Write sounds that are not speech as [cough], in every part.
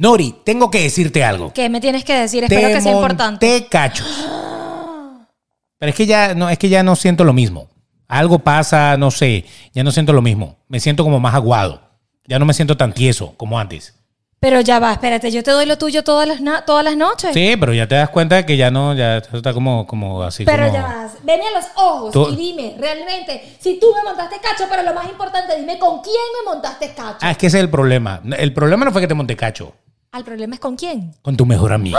Nori, tengo que decirte algo. ¿Qué me tienes que decir? Espero Te que sea importante. monté cachos. [gasps] Pero es que ya no, es que ya no siento lo mismo. Algo pasa, no sé, ya no siento lo mismo. Me siento como más aguado. Ya no me siento tan tieso como antes. Pero ya va, espérate, yo te doy lo tuyo todas las, todas las noches. Sí, pero ya te das cuenta de que ya no, ya está como, como así Pero como... ya vas, veme a los ojos Tú- y dime, realmente, si tú me montaste cacho, pero lo más importante, dime con quién me montaste cacho. Ah, es que ese es el problema. El problema no fue que te monté cacho. Al problema es con quién. con tu mejor amiga.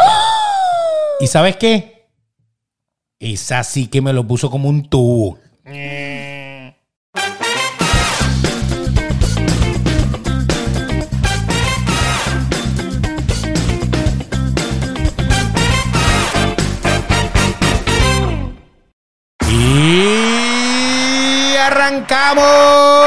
¿Y sabes qué? Esa sí que me lo puso como un tubo. Y arrancamos.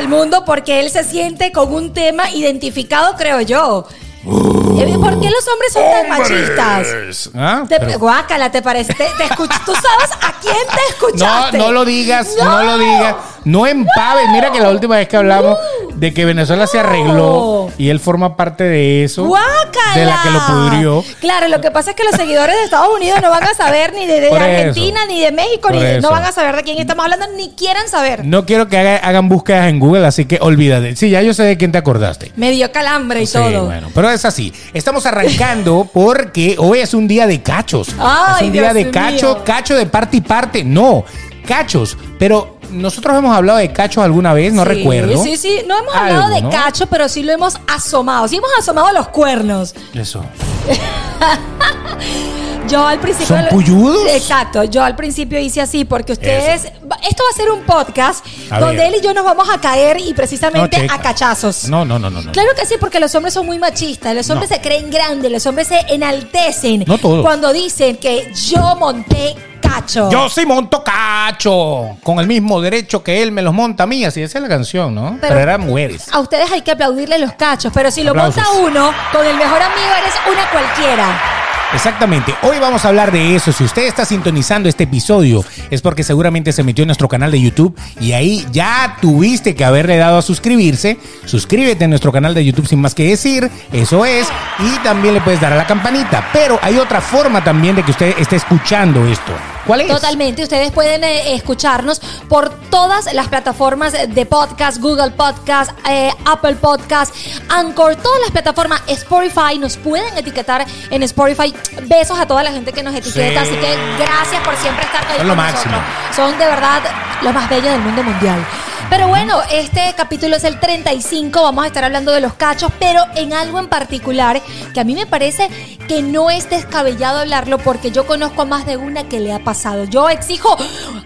Del mundo porque él se siente con un tema identificado, creo yo. ¿Por qué los hombres son tan machistas? ¿Ah? Te, Pero- guácala, ¿te parece? Te, te escuch- ¿Tú sabes a quién te No, escuchaste? no lo digas, no, lo digas. No empaves. Mira que la última vez que hablamos de que Venezuela se arregló y él forma parte de eso. ¡Guácala! De la que lo pudrió. Claro, lo que pasa es que los seguidores de Estados Unidos no van a saber ni de, de Por Argentina, eso. ni de México, Por ni de- no eso. van a saber de quién estamos hablando, ni quieran saber. No quiero que haga- hagan búsquedas en Google, así que olvídate. Sí, ya yo sé de quién te acordaste. Me dio calambre y Sí, todo. bueno, pero es así. Estamos arrancando [laughs] porque hoy es un día de cachos. Ay, es un día Dios de cacho, mío. cacho de parte y parte. No, cachos. Pero nosotros hemos hablado de cachos alguna vez, no Sí, recuerdo. Sí, sí, no hemos hablado Algo, de ¿no? cacho, pero sí lo hemos asomado. Sí hemos asomado los cuernos. Eso. [laughs] Yo al principio. ¿Son puyudos? Exacto. Yo al principio hice así porque ustedes. Esto va a ser un podcast A donde ver. él y yo nos vamos a caer y precisamente No, a cachazos. No, no, no, no. no. Claro que sí, porque los hombres son muy machistas, los hombres No. se creen grandes, los hombres se enaltecen No todos. cuando dicen que yo monté cacho. Yo sí monto cacho. Con el mismo derecho que él me los monta a mí. Así esa es la canción, ¿no? Pero, Pero- eran mujeres. A ustedes hay que aplaudirle los cachos, pero si lo monta uno, con el mejor amigo eres una cualquiera. Exactamente. Hoy vamos a hablar de eso. Si usted está sintonizando este episodio, es porque seguramente se metió en nuestro canal de YouTube y ahí ya tuviste que haberle dado a suscribirse. Suscríbete a nuestro canal de YouTube sin más que decir. Eso es. Y también le puedes dar a la campanita. Pero hay otra forma también de que usted esté escuchando esto. ¿Cuál es? Totalmente, ustedes pueden eh, escucharnos por todas las plataformas de podcast, Google Podcast, eh, Apple Podcast, Anchor, todas las plataformas, Spotify, nos pueden etiquetar en Spotify. Besos a toda la gente que nos etiqueta, Sí. así que gracias por siempre estar ahí Son lo con máximo. nosotros. Son de verdad los más bellos del mundo mundial. Pero bueno, este capítulo es el 35, vamos a estar hablando de los cachos, pero en algo en particular que a mí me parece que no es descabellado hablarlo porque yo conozco a más de una que le ha pasado. Yo exijo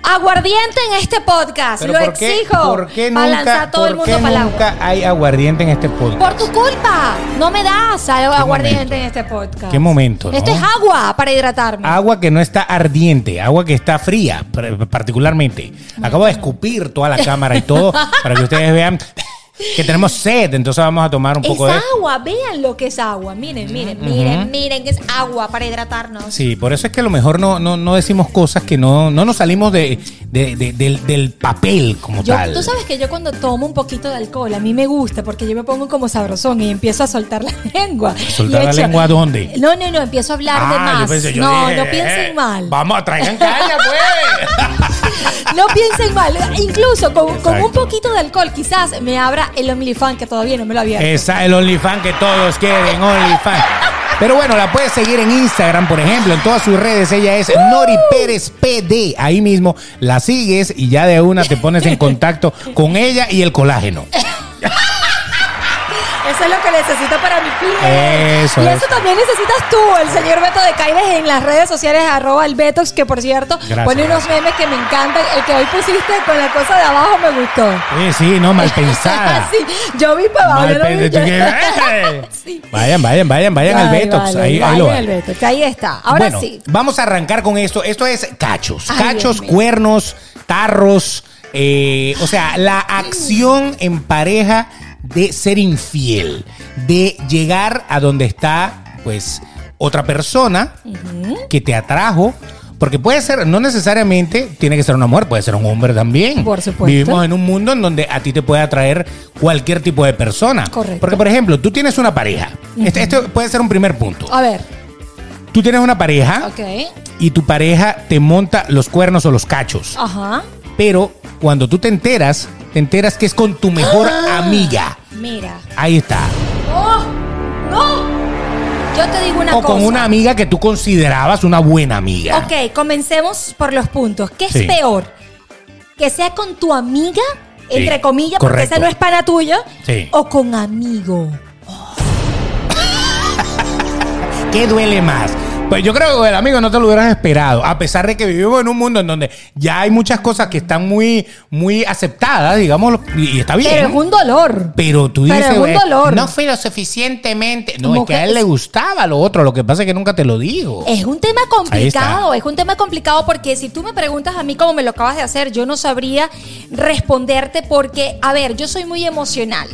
aguardiente en este podcast, Pero lo ¿por qué, exijo. ¿por qué nunca, todo el mundo qué nunca hay aguardiente en este podcast? Por tu culpa, no me das aguardiente momento? en este podcast. ¿Qué momento, Esto es agua para hidratarme. Agua que no está ardiente, agua que está fría, particularmente. Acabo de escupir toda la cámara y todo para que ustedes vean [laughs] que tenemos sed, entonces vamos a tomar un Es poco de... agua, vean lo que es agua. Miren, miren, miren, miren que es agua para hidratarnos. Sí, por eso es que a lo mejor no, no, no decimos cosas que no, no nos salimos de, de- de- del, del papel como Yo, tal. tú sabes que yo cuando tomo un poquito de alcohol, a mí me gusta porque yo me pongo como sabrosón y empiezo a soltar la [laughs] lengua. ¿Soltar Y la lengua dónde? No, no, no, empiezo a hablar de Ah, más. yo pensé, yo no, dije, no eh, piensen mal. Vamos a traigan caña, pues. [laughs] [laughs] No piensen mal. Incluso con, con un poquito de alcohol, quizás me abra el OnlyFans que todavía no me lo había Esa, el OnlyFans que todos quieren, OnlyFans. Pero bueno, la puedes seguir en Instagram, por ejemplo, en todas sus redes. Ella es Nori Pérez PD. Ahí mismo la sigues y ya de una te pones en [laughs] contacto con ella y el colágeno. Eso es lo que necesito para mi piel. Eso y es. eso también necesitas tú, el señor Beto de Caires en las redes sociales, arroba el Betox, que por cierto Gracias, pone unos memes que me encantan. El que hoy pusiste con la cosa de abajo me gustó. Sí, sí, no, mal [laughs] pensada. Sí, yo vi para abajo. Lo vi, [laughs] ¡Eh! Sí. Vayan, vayan, vayan, vayan al Betox. vale, ahí, ahí vayan lo al van. Betox, ahí está. Ahora bueno, sí. vamos a arrancar con esto. Esto es cachos. Ay, cachos, Dios cuernos, tarros. eh, o sea, la acción en pareja de ser infiel. De llegar a donde está, pues, otra persona que te atrajo. Porque puede ser, no necesariamente tiene que ser una mujer, puede ser un hombre también. Por supuesto. Vivimos en un mundo en donde a ti te puede atraer cualquier tipo de persona. Correcto. Porque, por ejemplo, tú tienes una pareja. este, este puede ser un primer punto. A ver, Tú tienes una pareja ok. y tu pareja te monta los cuernos o los cachos. Ajá. Pero cuando tú te enteras, te enteras que es con tu mejor Ah. amiga. Mira. Ahí está. ¡No! ¡No! Yo te digo una o cosa. con una amiga que tú considerabas una buena amiga. Ok, comencemos por los puntos. ¿Qué es Sí. peor? ¿Que sea con tu amiga, Sí, entre comillas, porque esa no es pana tuya? Sí. ¿O con amigo? [laughs] ¿Qué duele más? Pues yo creo que el amigo no te lo hubieras esperado, a pesar de que vivimos en un mundo en donde ya hay muchas cosas que están muy, muy aceptadas, digamos, y y está bien. Pero es un dolor. Pero tú Pero dices, es un "Güey, dolor". no fui lo suficientemente. No, es que a él le gustaba lo otro, lo que pasa es que nunca te lo digo. Es un tema complicado, es un tema complicado porque si tú me preguntas a mí como me lo acabas de hacer, yo no sabría responderte porque, a ver, yo soy muy emocional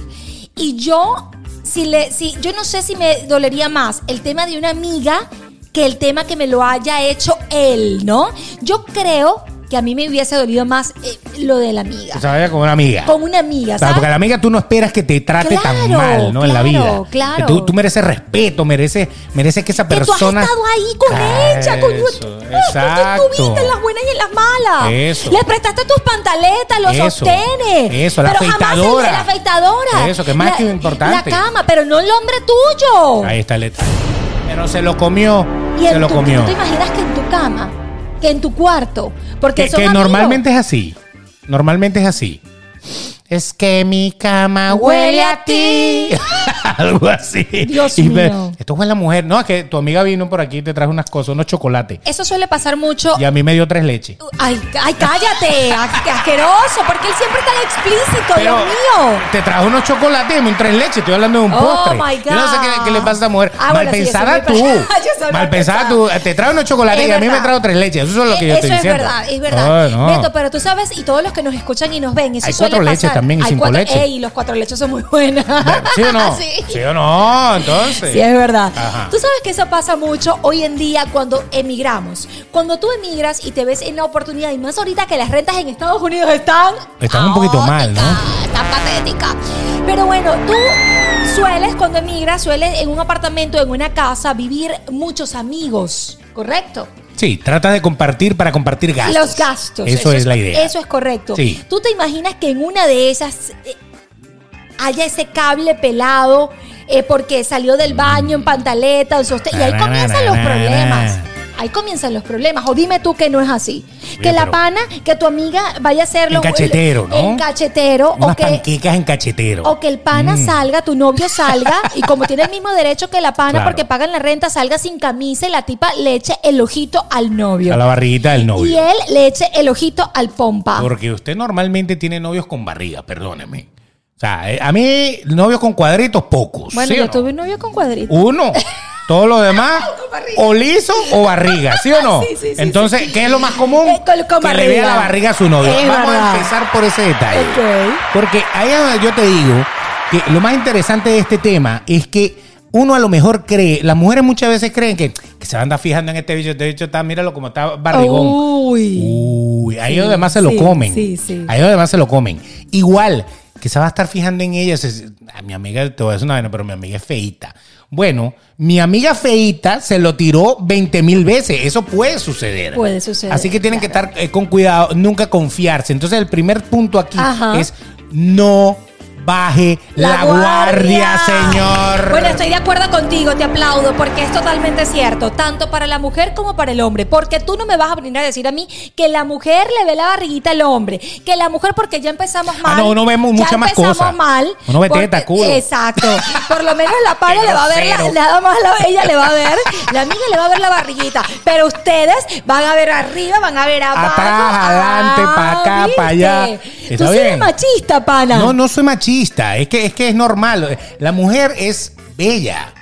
y yo, si le, si, yo no sé si me dolería más el tema de una amiga que el tema que me lo haya hecho él, ¿no? Yo creo que a mí me hubiese dolido más eh, lo de la amiga. Que se vaya con una amiga. Con una amiga, O sea, ¿sabes? porque a la amiga tú no esperas que te trate tan Claro, mal, ¿no? en la claro, vida. claro. Tú, tú mereces respeto, mereces, mereces que esa que tú has persona. estado ahí con ella, con Eso, tú exacto. estuviste en las buenas y en las malas. Eso. Le prestaste tus pantaletas, los Eso. sostenes. Eso, la pero jamás afeitadora. la afeitadora. Eso, que más La- que importante. La cama, pero no el hombre tuyo. Ahí está el detalle. Pero se lo comió. y se lo tu, comió. ¿tú te imaginas que en tu cama, que en tu cuarto, porque Que, son que normalmente es así. Normalmente es así. Es que mi cama huele a ti. [laughs] Algo así. Dios Y mío. Esto fue la mujer. No, es que tu amiga vino por aquí y te trajo unas cosas, unos chocolates. Eso suele pasar mucho. Y a mí me dio tres leches. Ay, ay, cállate, asqueroso, porque él siempre está explícito, Pero Dios mío. te trajo unos chocolates y un tres leches. Estoy hablando de un Oh, postre. my Yo no sé qué, God. qué le pasa a esa mujer. Ah, mal bueno, sí, pensada muy tú. pe- [laughs] Yo soy mal mal pensada tú. Te trae unos chocolates Es y a mí me trajo tres leches. Eso es lo que yo Eso estoy es diciendo. verdad, es verdad. Ay, no. Beto, pero tú sabes, y todos los que nos escuchan y nos ven, eso Hay suele cuatro leches pasar. También y Hay cinco cuatro-. Ey, los cuatro leches son muy buenas. ¿Sí o no? [laughs] sí. ¿Sí o no? Entonces. Sí, es verdad. Ajá. Tú sabes que eso pasa mucho hoy en día cuando emigramos. Cuando tú emigras y te ves en la oportunidad, y más ahorita que las rentas en Estados Unidos están. Están un poquito mal, ¿no? Están patéticas. Pero bueno, tú sueles, cuando emigras, sueles en un apartamento, en una casa, vivir muchos amigos. ¿Correcto? Sí, trata de compartir para compartir gastos. Los gastos. Eso, es la idea. Eso es correcto. Sí. ¿Tú te imaginas que en una de esas eh, haya ese cable pelado eh, porque salió del baño en pantaleta o sostén? Y ahí comienzan los problemas. Ahí comienzan los problemas. O dime tú que no es así. que la pana, que tu amiga vaya a hacerlo. En cachetero, ¿no? En cachetero. Unas o que, panquecas en cachetero. o que el pana Mm. salga, tu novio salga, [laughs] y como tiene el mismo derecho que la pana Claro. porque pagan la renta, salga sin camisa y la tipa le eche el ojito al novio. A la barriguita del novio. Y él le eche el ojito al pompa. Porque usted normalmente tiene novios con barriga, perdóneme. O sea, eh, a mí, novios con cuadritos, pocos. Bueno, ¿sí yo no? tuve un novio con cuadritos. Uno. [laughs] Todo lo demás, [laughs] o liso o barriga, ¿sí o no? [laughs] Sí, sí, sí, Entonces, ¿qué es lo más común? Eh, con- con que le vea barriga. la barriga a su novio. Es Vamos verdad. a empezar por ese detalle. Ok. Porque ahí es donde yo te digo que lo más interesante de este tema es que uno a lo mejor cree, las mujeres muchas veces creen que, que se van a andar fijando en este bicho, este bicho está, míralo como está barrigón. Uy. Uy, ahí Sí, es donde más se lo sí, comen. sí, sí. Ahí es donde más se lo comen. Igual, que se va a estar fijando en ella. se- a mi amiga, te voy a decir una vaina, pero mi amiga es feita. Bueno, mi amiga feita se lo tiró 20 mil veces. Eso puede suceder. Puede suceder, Así que tienen que estar eh, con cuidado, nunca confiarse. Entonces, el primer punto aquí Ajá. es no baje la, guardia, señor. Bueno, estoy de acuerdo contigo, te aplaudo, porque es totalmente cierto, tanto para la mujer como para el hombre. Porque tú no me vas a venir a decir a mí que la mujer le ve la barriguita al hombre, que la mujer, porque ya empezamos mal. Ah, no, uno vemos muchas más empezamos cosas. mal. Uno ve porque- teta, culo. Exacto. [laughs] Por lo menos la pana le va a ver, la, nada más la- ella le va a ver, la amiga le va a ver la barriguita. Pero ustedes van a ver arriba, van a ver abajo. Atrás, adelante, Ah, pa' acá, ¿viste? pa' allá. Tú eres machista, pana. No, no soy machista. Es que, es que es normal. La mujer es bella.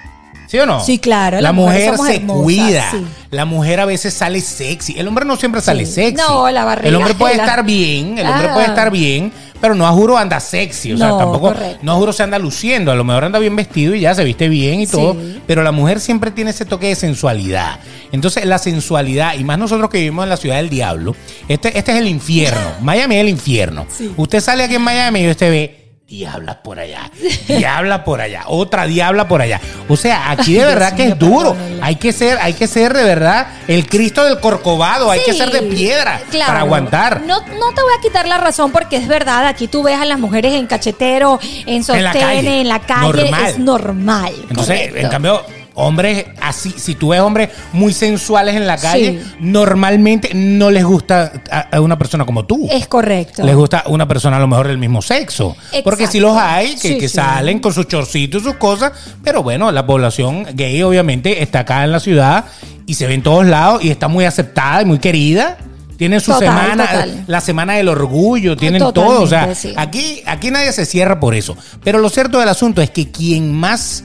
¿Sí o no? Sí, claro, La mujer se hermosas, cuida. sí. La mujer a veces sale sexy. El hombre no siempre sale Sí. sexy. No, la barriga El hombre puede la- estar bien. El hombre Ah. puede estar bien. pero no a juro anda sexy, o sea, No, tampoco, correcto. no a juro se anda luciendo, a lo mejor anda bien vestido y ya se viste bien y Sí. todo, pero la mujer siempre tiene ese toque de sensualidad. Entonces, la sensualidad, y más nosotros que vivimos en la ciudad del diablo, este, este es el infierno. [laughs] Miami es el infierno. Usted sale aquí en Miami y usted ve diabla por allá, [laughs] diabla por allá, otra diabla por allá. O sea, aquí de verdad que es duro. Hay que ser, hay que ser de verdad el Cristo del Corcovado, hay que ser de piedra claro. para aguantar. No, no te voy a quitar la razón porque es verdad, aquí tú ves a las mujeres en cachetero, en sostén, la calle. en la calle, Normal. es normal. Entonces, correcto. en cambio, hombres así, si tú ves hombres muy sensuales en la calle, Sí. normalmente no les gusta a, una persona como tú. es correcto. Les gusta una persona a lo mejor del mismo sexo. Porque Exacto. si los hay, que, Sí, que sí. salen con sus chorcitos y sus cosas, pero bueno, la población gay obviamente está acá en la ciudad y se ve en todos lados y está muy aceptada y muy querida. Tienen su Total, semana, total. la semana del orgullo, tienen Totalmente, todo. O sea, sí. aquí, aquí nadie se cierra por eso. Pero lo cierto del asunto es que quien más,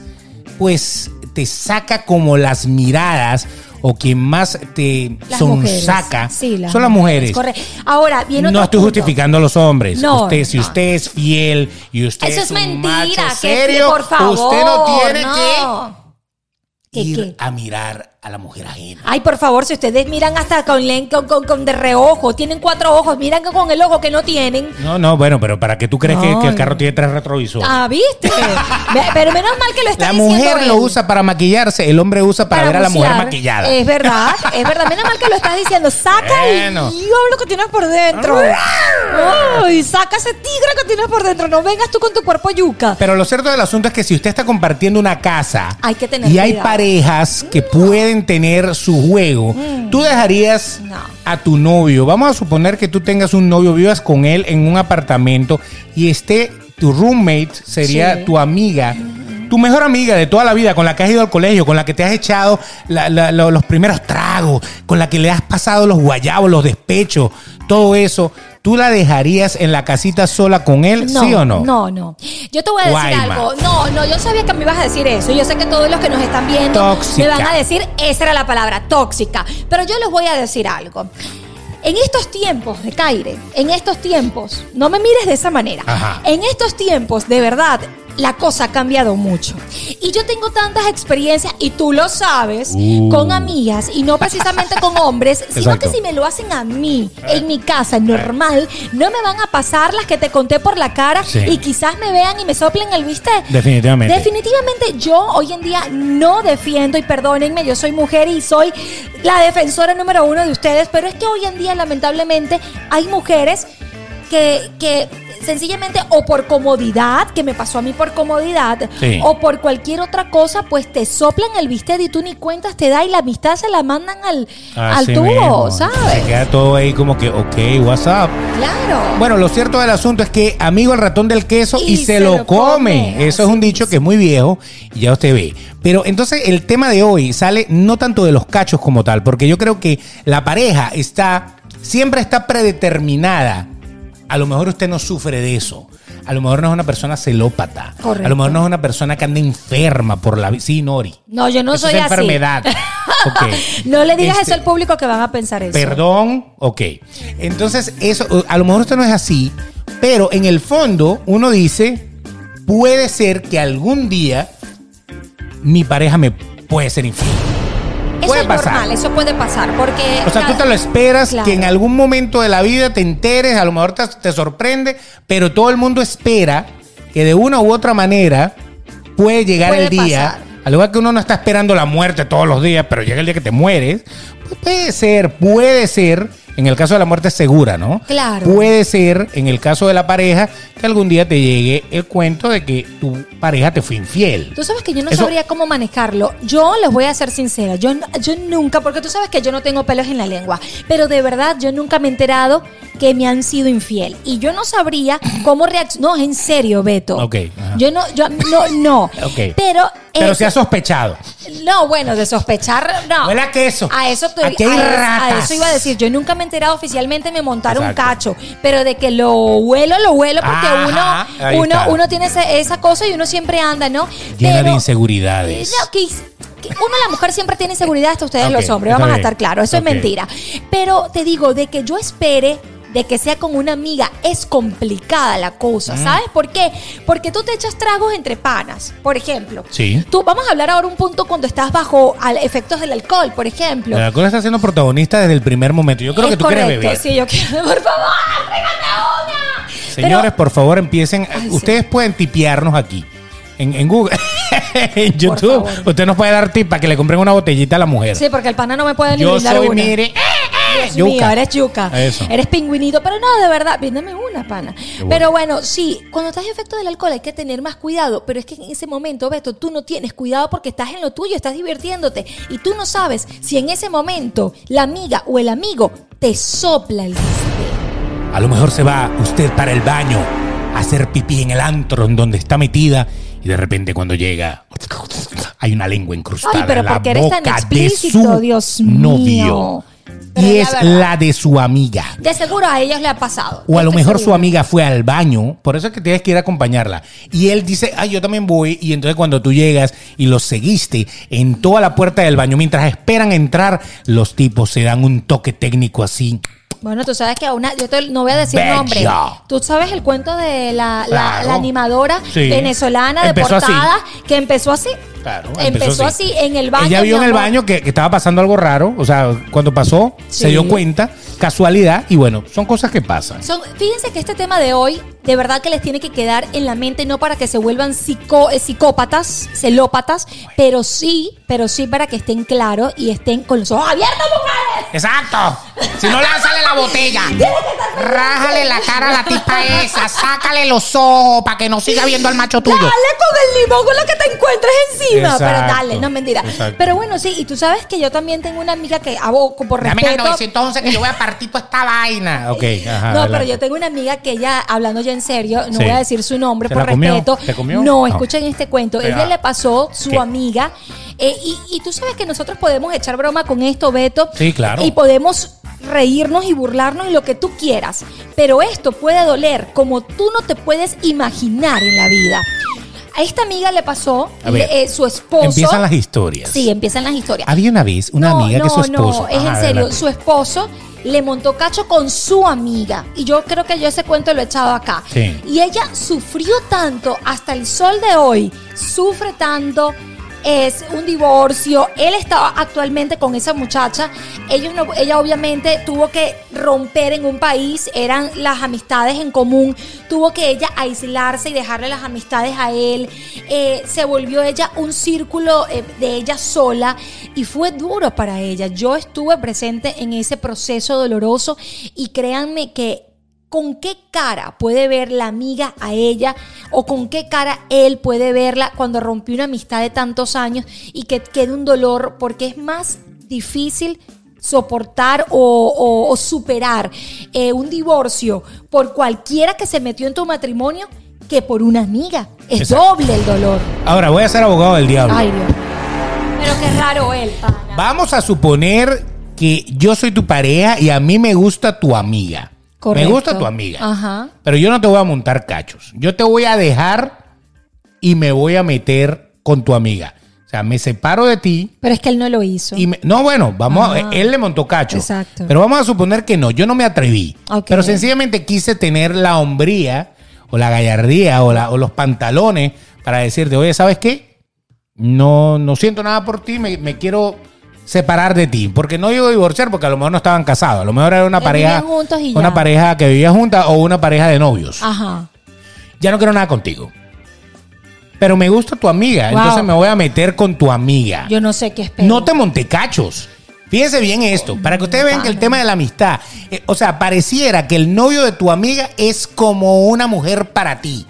pues, te saca como las miradas o quien más te Las mujeres. sonsaca Sí, las son las mujeres. Correcto. Ahora, viene No estoy punto. justificando a los hombres. No, usted, si no. usted es fiel y usted Eso es, es un mentira, macho que sí, serio, por favor. usted no tiene no. que ¿Qué, ir qué? a mirar a la mujer ajena. Ay, por favor, si ustedes miran hasta con, con, con, con de reojo, tienen cuatro ojos, miran con el ojo que no tienen. No, no, bueno, pero ¿para qué tú crees que, el carro tiene tres retrovisores? Ah, ¿viste? Pero menos mal que lo está la diciendo mujer lo usa para maquillarse, el hombre usa para, ver a la mujer maquillada. Es verdad, es verdad. Menos mal que lo estás diciendo. Saca Bueno. el diablo que tienes por dentro. Ay, saca ese tigre que tienes por dentro. No vengas tú con tu cuerpo yuca. Pero lo cierto del asunto es que si usted está compartiendo una casa Hay que tener y hay parejas que pueden tener su juego, tú dejarías Mm. No. a tu novio, vamos a suponer que tú tengas un novio, vivas con él en un apartamento y esté tu roommate sería Sí. tu amiga. Tu mejor amiga de toda la vida, con la que has ido al colegio, con la que te has echado la- la- lo- los primeros tragos, con la que le has pasado los guayabos, los despechos, todo eso, ¿tú la dejarías en la casita sola con él, sí o no? No, no. Yo te voy a decir Guayma. algo. No, no, yo sabía que me ibas a decir eso. Yo sé que todos los que nos están viendo Tóxica. me van a decir, esa era la palabra, tóxica. Pero yo les voy a decir algo. En estos tiempos de Caire, en estos tiempos, no me mires de esa manera. Ajá. En estos tiempos, de verdad, la cosa ha cambiado mucho. Y yo tengo tantas experiencias, y tú lo sabes, Uh. con amigas, y no precisamente con hombres, sino Exacto. que si me lo hacen a mí, en mi casa, normal, no me van a pasar las que te conté por la cara Sí. y quizás me vean y me soplen el viste. Definitivamente. Definitivamente yo hoy en día no defiendo, y perdónenme, yo soy mujer y soy la defensora número uno de ustedes, pero es que hoy en día lamentablemente hay mujeres que, que sencillamente o por comodidad, que me pasó a mí por comodidad, Sí. o por cualquier otra cosa, pues te soplan el bistec y tú ni cuentas te da y la amistad se la mandan al, tubo, mismo. Se ¿sabes? queda todo ahí como que, ok, what's up. Claro. Bueno, lo cierto del asunto es que amigo el ratón del queso y, se, lo come. Eso es un dicho que es muy viejo y ya usted ve. Pero entonces el tema de hoy sale no tanto de los cachos como tal, porque yo creo que la pareja está, siempre está predeterminada. A lo mejor usted no sufre de eso. A lo mejor no es una persona celópata. Correcto. A lo mejor no es una persona que anda enferma por la vida. Sí, Nori. No, yo no Eso soy es así. enfermedad. [laughs] No le digas Este- eso al público que van a pensar eso. Perdón, ok. Entonces, eso, a lo mejor esto no es así, pero en el fondo uno dice, puede ser que algún día mi pareja me puede ser infiel. Eso puede es pasar. normal, eso puede pasar, porque... O sea, tú te lo esperas Claro. que en algún momento de la vida te enteres, a lo mejor te, te sorprende, pero todo el mundo espera que de una u otra manera puede llegar Puede el día. pasar. Al igual que uno no está esperando la muerte todos los días, pero llega el día que te mueres, pues puede ser, puede ser, en el caso de la muerte segura, ¿no? Claro. Puede ser, en el caso de la pareja, que algún día te llegue el cuento de que tu pareja te fue infiel. Tú sabes que yo no Eso- sabría cómo manejarlo. Yo les voy a ser sincera. Yo, yo nunca, porque tú sabes que yo no tengo pelos en la lengua, pero de verdad yo nunca me he enterado que me han sido infiel. Y yo no sabría cómo reaccionar. No, en serio, Beto. Ok, ajá. Yo no, yo no, no. [laughs] Ok. Pero. Pero eh, se ha sospechado. No, bueno, de sospechar, no. Huele a queso. A eso, te- Aquí hay a, a eso iba a decir. Yo nunca me he enterado oficialmente, me montaron Exacto. cacho. Pero de que lo huelo, lo huelo porque Ajá, uno, uno, está. uno tiene esa cosa y uno siempre anda, ¿no? Llena de inseguridades. no, que, uno, la mujer, siempre tiene inseguridad, hasta ustedes los hombres, vamos a estar claros, eso es mentira. Pero te digo, de que yo espere de que sea con una amiga es complicada la cosa, Mm. ¿sabes por qué? Porque tú te echas tragos entre panas, por ejemplo. Sí. Tú, vamos a hablar ahora un punto cuando estás bajo al- efectos del alcohol, por ejemplo. El alcohol está siendo protagonista desde el primer momento. Yo creo Es que tú quieres beber. Sí, yo quiero, por favor, una. Señores, Pero- por favor, empiecen. Ay, sí. Ustedes pueden tipearnos aquí. En, en Google, [laughs] en YouTube, usted nos puede dar tip para que le compren una botellita a la mujer. Sí, porque el pana no me puede ni Yo soy, una. mire, eh, eh, Dios mío, yuca. eres yuca. Eso. Eres pingüinito, pero no, de verdad, bríndame una, pana. bueno. Pero bueno, sí, cuando estás en efecto del alcohol hay que tener más cuidado, pero es que en ese momento, Beto, tú no tienes cuidado porque estás en lo tuyo, estás divirtiéndote y tú no sabes si en ese momento la amiga o el amigo te sopla el whisky. A lo mejor se va usted para el baño a hacer pipí en el antro en donde está metida y de repente cuando llega hay una lengua incrustada Ay, pero en la ¿por qué eres tan boca de explícito? su Dios mío. novio. Pero Y es verdad. la de su amiga. De seguro a ellos le ha pasado. O a lo mejor su amiga fue al baño, por eso es que tienes que ir a acompañarla. Y él dice, ay, yo también voy. Y entonces cuando tú llegas y los seguiste en toda la puerta del baño, mientras esperan entrar, los tipos se dan un toque técnico así. Bueno, tú sabes que a una, yo te- no voy a decir nombre. Tú sabes el cuento de la, la- Claro. la animadora Sí. venezolana Empezó así. deportada que empezó así. Claro, empezó, así. en el baño. Ella vio en el baño que, que estaba pasando algo raro. O sea, cuando pasó, se dio cuenta, casualidad. Y bueno, son cosas que pasan. Son- fíjense que este tema de hoy, de verdad que les tiene que quedar en la mente, no para que se vuelvan psico- eh, psicópatas, celópatas, pero sí, pero sí para que estén claros y estén con los ojos abiertos, mujeres. Exacto. Si no, lánzale la botella. Rájale la cara a la tipa esa. Sácale los ojos para que no siga viendo al macho tuyo. Dale con el limón con lo que te encuentres encima. Exacto. Pero dale, no mentira. Exacto. Pero bueno, sí, y tú sabes que yo también tengo una amiga que aboco por Dame el respeto. 911 que yo voy a partir toda esta vaina. [laughs] Ok, ajá. No, pero adelante. yo tengo una amiga que ella, hablando ya en serio, no Sí. voy a decir su nombre ¿Se por respeto. No, No. escuchen este cuento. Ella le pasó su ¿qué? amiga. eh, y, y tú sabes que nosotros podemos echar broma con esto, Beto. Sí, claro. Y podemos reírnos y burlarnos y lo que tú quieras. Pero esto puede doler como tú no te puedes imaginar en la vida. A esta amiga le pasó A ver, le- eh, su esposo. Empiezan las historias. Sí, empiezan las historias. Había una vez una No, amiga que su esposo. No, es en serio. Su esposo le montó cacho con su amiga. Y yo creo que yo ese cuento lo he echado acá. Sí. Y ella sufrió tanto, hasta el sol de hoy, sufre tanto. Es un divorcio. Él estaba actualmente con esa muchacha. Ellos ella obviamente tuvo que romper en un país. Eran las amistades en común. Tuvo que ella aislarse y dejarle las amistades a él. Eh, se volvió ella un círculo eh, de ella sola y fue duro para ella. Yo estuve presente en ese proceso doloroso y créanme que con qué cara puede ver la amiga a ella o con qué cara él puede verla cuando rompió una amistad de tantos años y que quede un dolor porque es más difícil soportar o, o- o superar eh, un divorcio por cualquiera que se metió en tu matrimonio que por una amiga. Es Exacto. doble el dolor. Ahora voy a ser abogado del diablo. Ay, Dios. Pero qué raro él, pana. Vamos a suponer que yo soy tu pareja y a mí me gusta tu amiga. Correcto. Me gusta tu amiga. Ajá. Pero yo no te voy a montar cachos. Yo te voy a dejar y me voy a meter con tu amiga. O sea, me separo de ti Pero es que él no lo hizo. y me- no, bueno, vamos, a- Ajá. él le montó cacho. Exacto. Pero vamos a suponer que no, yo no me atreví. Pero sencillamente quise tener la hombría o la gallardía o, la- o los pantalones para decirte, oye, ¿sabes qué? No, no siento nada por ti, me, me quiero separar de ti. Porque no digo divorciar, porque a lo mejor no estaban casados. A lo mejor era una Que pareja. Una ya. pareja que vivía junta o una pareja de novios. Ajá. Ya no quiero nada contigo. Pero me gusta tu amiga, Wow. entonces me voy a meter con tu amiga. Yo no sé qué espero. No te monté cachos. Fíjense bien esto, para que ustedes vean que el tema de la amistad, eh, o sea, pareciera que el novio de tu amiga es como una mujer para ti.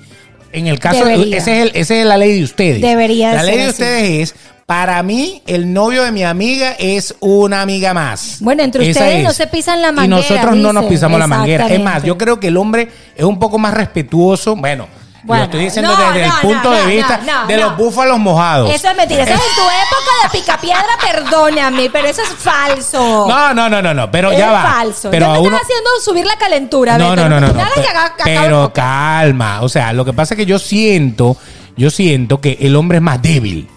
En el caso, Debería. ese es el- esa es la ley de ustedes. Debería La de ley ser de así. ustedes es, para mí, el novio de mi amiga es una amiga más. Bueno, entre Esa ustedes no se pisan la Y manguera, nosotros no nos pisamos la manguera. Es más, yo creo que el hombre es un poco más respetuoso. Bueno, Bueno, lo estoy diciendo no, desde no, el punto no, de vista de los búfalos mojados. Eso es mentira. Eso es en tu [laughs] época de picapiedra, perdóname, pero eso es falso. No, no, no, no, no, pero es ya va. falso. Pero a me uno, estás haciendo subir la calentura. no, Beto. no, no, no, Pero acabe- calma, o sea, lo que pasa es que yo siento, yo siento que el hombre es más débil.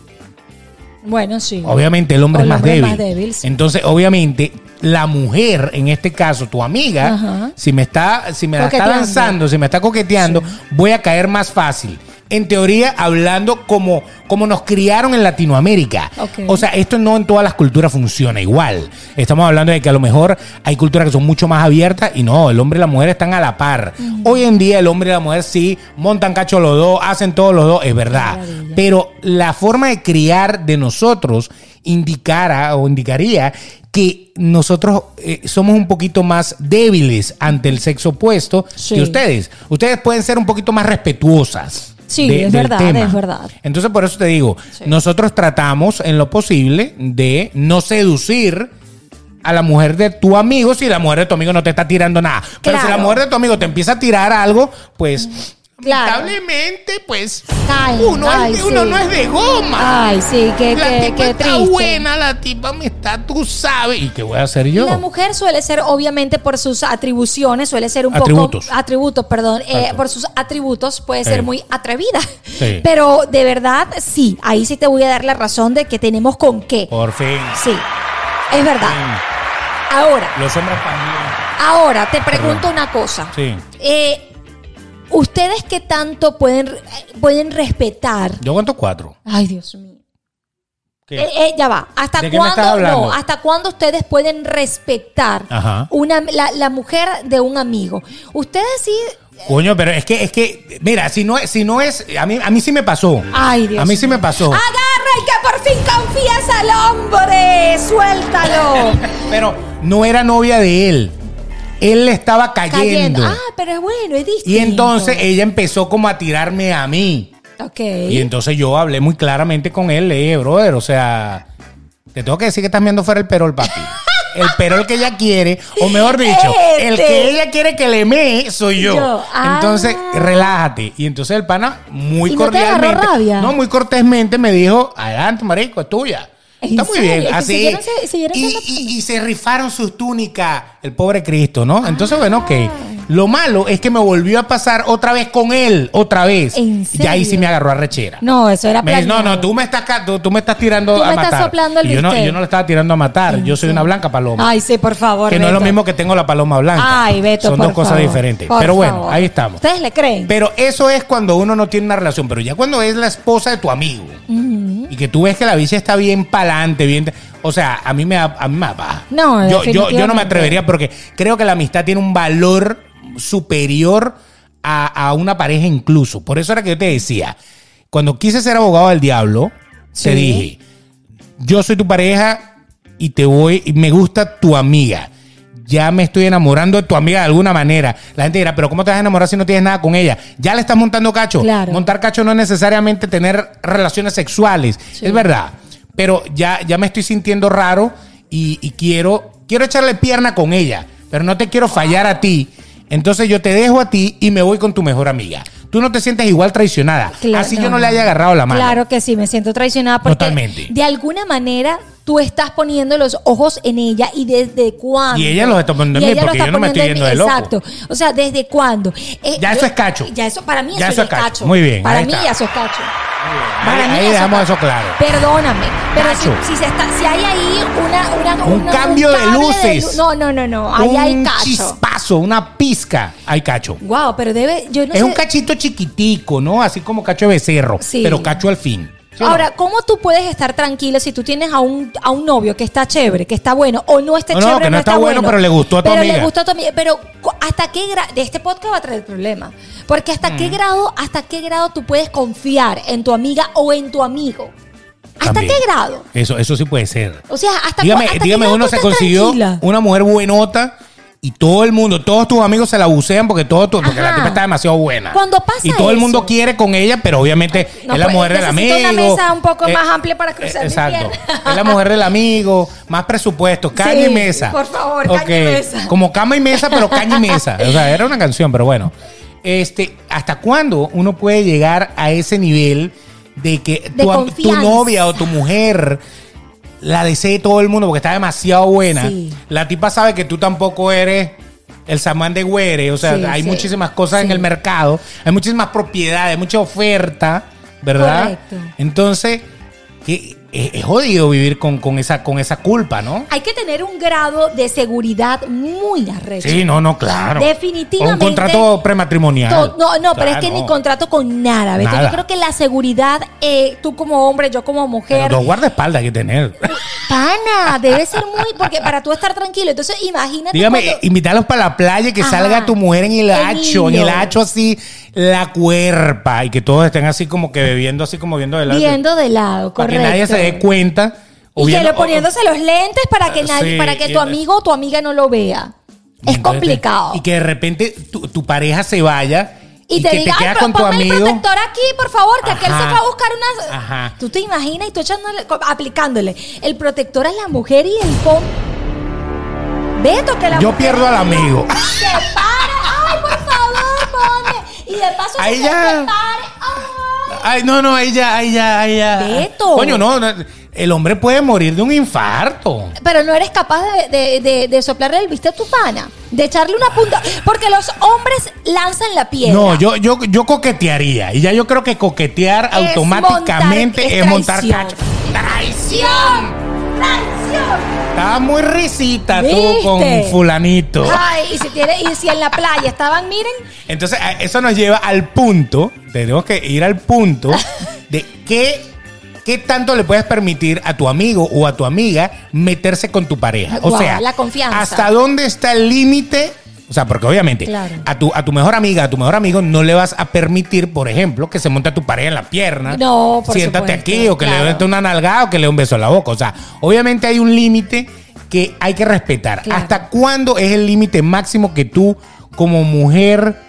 Bueno, sí. Obviamente el hombre el más hombre es débil. más débil, sí. Entonces, obviamente, la mujer, en este caso tu amiga, Ajá. si me está, si me la está lanzando, si me está coqueteando, voy a caer más fácil. En teoría, hablando como, como nos criaron en Latinoamérica. O sea, esto no en todas las culturas funciona igual. Estamos hablando de que a lo mejor hay culturas que son mucho más abiertas y no, el hombre y la mujer están a la par. Hoy en día el hombre y la mujer sí montan cacho los dos, hacen todos los dos, es verdad. Pero la forma de criar de nosotros indicara o indicaría que nosotros eh, somos un poquito más débiles ante el sexo opuesto Sí. que ustedes. Ustedes pueden ser un poquito más respetuosas. Sí, de- es del verdad, tema. es verdad. Entonces, por eso te digo, Sí. nosotros tratamos en lo posible de no seducir a la mujer de tu amigo si la mujer de tu amigo no te está tirando nada. Pero si la mujer de tu amigo te empieza a tirar algo, pues Claro. lamentablemente, pues Ay, uno, ay, es, uno sí. no es de goma. Ay, sí, qué, la qué, tipa qué está triste. buena, la tipa me está, tú sabes. ¿Y qué voy a hacer yo? La mujer suele ser, obviamente, por sus atribuciones, suele ser un Atributos. poco. Atributos, perdón. eh, por sus atributos puede Sí. ser muy atrevida. Sí. Pero de verdad, sí, ahí sí te voy a dar la razón de que tenemos con qué. Por fin. Sí, es verdad. Ahora, Los hombres también. ahora te pregunto una cosa. Sí. Eh, ¿Ustedes qué tanto pueden, pueden respetar? Yo cuento cuatro. Ay, Dios mío. Eh, eh, ya va. ¿Hasta ¿De qué me estás cuándo? No, ¿hasta cuándo ustedes pueden respetar Ajá. una la, la mujer de un amigo? Ustedes sí. Coño, pero es que, es que, mira, si no, es- si no es, a mí, a mí sí me pasó. Ay, Dios A mí sí me pasó. Agarra y que por fin confías al hombre. Suéltalo. [laughs] Pero no era novia de él. Él le estaba cayendo. Cayendo. Ah, pero es bueno, es distinto. y entonces ella empezó como a tirarme a mí. Ok. Y entonces yo hablé muy claramente con él, le dije, brother, o sea, te tengo que decir que estás viendo fuera el perol, papi. [laughs] El perol que ella quiere, o mejor dicho, el Este. que ella quiere que le mee soy yo. Yo. Ah. Entonces, relájate. Y entonces el pana, muy ¿Y no te agarró cordialmente, rabia? no, muy cortésmente me dijo, adelante, marico, es tuya. ¿En Está muy serio? bien, ¿Y así. siguieron siguieron y, siendo y- y se rifaron sus túnicas, el pobre Cristo, ¿no? Entonces, bueno, ok. Lo malo es que me volvió a pasar otra vez con él, otra vez. ¿En Y ahí sí me agarró a rechera. No, eso era Me dice, no, no, tú me estás, tú, tú me estás tirando Tú a me estás matar. soplando el y yo no, yo no le estaba tirando a matar. Yo soy una blanca paloma. Ay, sí, por favor. que no es lo mismo que tengo la paloma blanca. Ay, Beto, Son por dos cosas diferentes. Por Pero bueno, favor. ahí estamos. ¿Ustedes le creen? Pero eso es cuando uno no tiene una relación. Pero ya cuando es la esposa de tu amigo y que tú ves que la bicha está bien pa'lante, bien. O sea, a mí me da, a mí me da paja. No, yo, yo, yo no me atrevería porque creo que la amistad tiene un valor superior a, a una pareja incluso. Por eso era que yo te decía, cuando quise ser abogado del diablo, Sí. te dije, yo soy tu pareja y te voy, y me gusta tu amiga. Ya me estoy enamorando de tu amiga de alguna manera. La gente dirá, pero ¿cómo te vas a enamorar si no tienes nada con ella? Ya le estás montando cacho. Claro. Montar cacho no es necesariamente tener relaciones sexuales. Sí. Es verdad. Pero ya, ya me estoy sintiendo raro y, y quiero, quiero echarle pierna con ella. Pero no te quiero fallar a ti. Entonces yo te dejo a ti y me voy con tu mejor amiga. Tú no te sientes igual traicionada. Claro, Así yo no le haya agarrado la mano. Claro que sí, me siento traicionada porque Totalmente. de alguna manera tú estás poniendo los ojos en ella y desde cuándo. Y ella los está poniendo en mí porque yo no me estoy yendo de loco. Exacto. O sea, ¿desde cuándo? Eh, Ya yo- eso es cacho. Ya eso, para mí Ya eso, es cacho. cacho. Muy bien, Para ahí mí ya eso es cacho. Ahí, Para mí ahí eso dejamos es eso claro. Perdóname, pero si, si se está, si hay ahí una, una- Un una- cambio de luces. lu- no, no, no, no. Ahí un hay cacho. chispazo, una pizca, hay cacho. Wow, pero debe, yo no es sé. un cachito chiquitico, ¿no? Así como cacho de becerro, Sí. pero cacho al fin. ¿Sí o no? Ahora, ¿cómo tú puedes estar tranquilo si tú tienes a un, a un novio que está chévere, que está bueno, o no esté No, no, chévere, que no está bueno, pero le gustó a tu pero amiga. le gustó a tu amiga. Pero ¿hasta qué grado? De este podcast va a traer problema. Porque ¿hasta Mm. qué grado, hasta qué grado tú puedes confiar en tu amiga o en tu amigo? ¿Hasta También. qué grado? Eso, eso sí puede ser. O sea, hasta, dígame, hasta qué dígame grado uno se consiguió tranquila? una mujer buenota y todo el mundo, todos tus amigos se la bucean porque todo tu- porque Ajá. la tipa está demasiado buena. Cuando pasa y todo el mundo eso. quiere con ella, pero obviamente No, es la pues, mujer del amigo. una mesa un poco Eh, más amplia para cruzar mi Exacto. Es la mujer del amigo, más presupuesto, caña Sí, y mesa. por favor, caña y mesa. Como cama y mesa, pero caña y mesa. O sea, era una canción, pero bueno. Este, ¿hasta cuándo uno puede llegar a ese nivel de que De tu, novia o tu mujer la desee todo el mundo porque está demasiado buena? Sí. La tipa sabe que tú tampoco eres el samán de güere, o sea, Sí, hay sí. muchísimas cosas en el mercado, hay muchísimas propiedades, mucha oferta, ¿verdad? Correcto. Entonces, que es, es jodido vivir con, con, esa, con esa culpa, ¿no? Hay que tener un grado de seguridad muy arrecho. Sí, no, no, claro. Definitivamente. O un contrato prematrimonial. To- No, no, pero es que ni contrato con nada. Nada. Yo creo que la seguridad, eh, tú como hombre, yo como Pero mujer, dos guardaespaldas hay que tener. pana, debe ser muy, porque para tú estar tranquilo. Entonces, imagínate. Dígame, cuando- invitarlos para la playa y que Ajá. salga tu mujer en el El hacho, en el hacho así, la cuerpa, y que todos estén así como que bebiendo, así como viendo de lado. viendo de lado, Para correcto. que nadie se dé cuenta. o Y que viendo- poniéndose los lentes para que Ah, nadie, sí, para que tu amigo o tu amiga no lo vea. Es complicado. Y que de repente tu, tu pareja se vaya Y, y, te que diga, te ay, con tu ponme el amigo. protector aquí, por favor, que aquel se fue a buscar unas. Ajá. Tú te imaginas y tú echándole, aplicándole el protector a la mujer y el pon. Beto, que la Yo mujer pierdo al amigo. Se para, ay, por favor, ponme. Y de paso Ahí se ya. ay. Ay, no, no, ahí ya, ahí ya, ahí ya. Beto. Coño, no, no, el hombre puede morir de un infarto. Pero no eres capaz de, de, de, de soplarle el viste a tu pana, de echarle una punta. Porque los hombres lanzan la piedra. No, yo, yo, yo coquetearía. Y ya yo creo que coquetear Es automáticamente montar- es es montar cacho. ¡Traición! ¡Traición! Estaba muy risita tú con fulanito. Ay, y si, tiene, y si en la playa estaban, miren, Entonces, eso nos lleva al punto, tenemos que ir al punto [laughs] de qué, qué tanto le puedes permitir a tu amigo o a tu amiga meterse con tu pareja. O sea, la confianza. ¿hasta dónde está el límite? O sea, porque obviamente Claro. a, tu, a tu mejor amiga, a tu mejor amigo, no le vas a permitir, por ejemplo, que se monte a tu pareja en la pierna. No, por Siéntate supuesto, aquí, o que claro. le des una nalgada, o que le dé un beso en la boca. O sea, obviamente hay un límite que hay que respetar. Claro. ¿Hasta cuándo es el límite máximo que tú, como mujer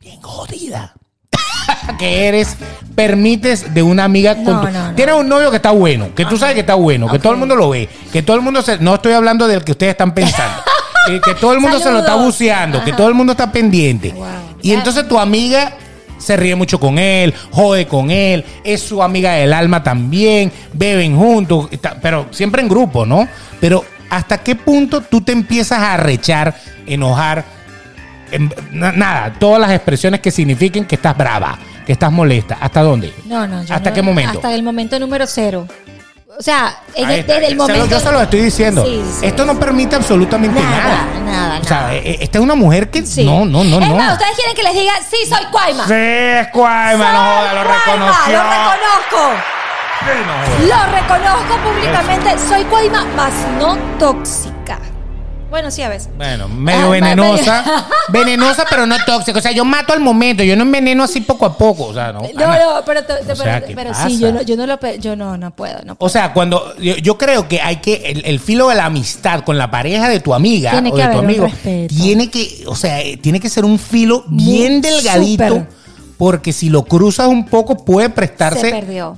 bien jodida [laughs] que eres, permites de una amiga con tu- no, no. Tienes un novio que está bueno, que tú sabes que está bueno, que todo el mundo lo ve, que todo el mundo se... No estoy hablando del que ustedes están pensando. [laughs] que, que todo el mundo se lo está buceando, que todo el mundo está pendiente. Wow. Y entonces tu amiga se ríe mucho con él, jode con él, es su amiga del alma también, beben juntos, pero siempre en grupo, ¿no? Pero ¿hasta qué punto tú te empiezas a rechar, enojar? na- nada, todas las expresiones que signifiquen que estás brava, que estás molesta. ¿Hasta dónde? no, no. yo ¿Hasta no- qué momento? Hasta el momento número cero. O sea, está, desde el momento. yo se lo estoy diciendo. Sí, sí, Esto no permite absolutamente nada. Nada, nada, O sea, nada. eh, esta es una mujer que Sí. no, no, no, es no. más, ustedes quieren que les diga, sí, soy Cuaima. Sí, es Cuaima, no joda, lo reconoció. Lo reconozco. Sí, no. Lo reconozco públicamente. Soy Cuaima, más no tóxica. Bueno, sí, a veces. Bueno, medio venenosa. [laughs] venenosa, pero no tóxica. O sea, yo mato al momento. Yo no enveneno así poco a poco. O sea, no. No, no, pero, te- te- O sea, pero, ¿qué pero sí, yo no, yo no lo, yo no, no puedo, no puedo. O sea, cuando yo, yo creo que hay que el, el filo de la amistad con la pareja de tu amiga Tiene o de tu amigo tiene que, o sea, eh, tiene que ser un filo Muy bien delgadito. Porque si lo cruzas un poco puede prestarse.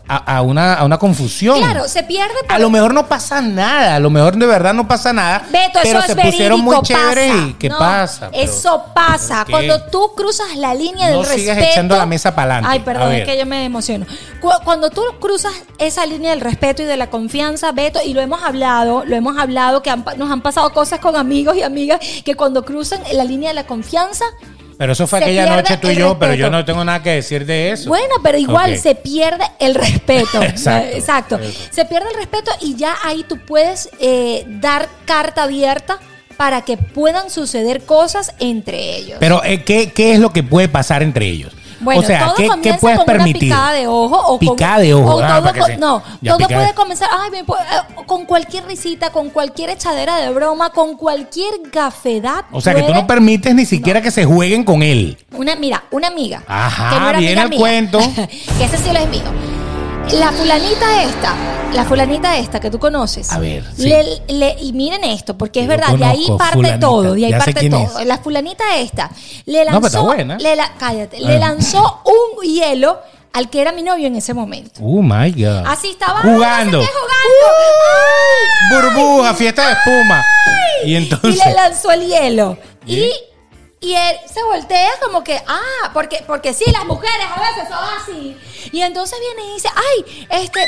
A, a una, a una confusión. Claro, se pierde por- A lo mejor no pasa nada, a lo mejor de verdad no pasa nada. Beto, pero eso se es pusieron verídico, muy chéveres pasa. y ¿qué No, pasa? Pero- eso pasa. Cuando tú cruzas la línea del No sigas respeto. echando la mesa pa'lante. Ay, A perdón, es que yo me emociono. Cu- Cuando tú cruzas esa línea del respeto y de la confianza, Beto, y lo hemos hablado, lo hemos hablado, que han nos han pasado cosas con amigos y amigas que cuando cruzan la línea de la confianza. Pero eso fue se aquella noche tú y yo, pero yo no tengo nada que decir de eso. Bueno, pero igual se pierde el respeto. [laughs] Exacto. Exacto. Se pierde el respeto y ya ahí tú puedes eh, dar carta abierta para que puedan suceder cosas entre ellos. Pero, eh, ¿qué, ¿qué es lo que puede pasar entre ellos? Bueno, o sea, todo ¿qué, qué comienza puedes con permitir? una picada de ojo o con- de ojo, o ah, todo sí. no, Ya, todo picada. puede comenzar ay, me eh, con cualquier risita, con cualquier echadera de broma, con cualquier gafedad. O sea, que tú no permites ni siquiera que se jueguen con él. Una, mira, una amiga. Ajá, que no era viene amiga el mía, cuento. [laughs] que ese sí lo es mío. La fulanita esta, la fulanita esta que tú conoces. A ver, sí. le- le- y miren esto, porque es Yo verdad, de ahí parte fulanita, todo, de ahí ya parte todo. es. La fulanita esta le No, lanzó, pero está buena. le la- cállate, le Ah. lanzó un hielo al que era mi novio en ese momento. Oh my God. Así estaba Jugando. no jugando. Burbuja, fiesta de espuma. Y y entonces. le lanzó el hielo. ¿Y? Y, y él se voltea como que, ah, porque, porque sí, las mujeres a veces son así. Y entonces viene y dice, ay, este,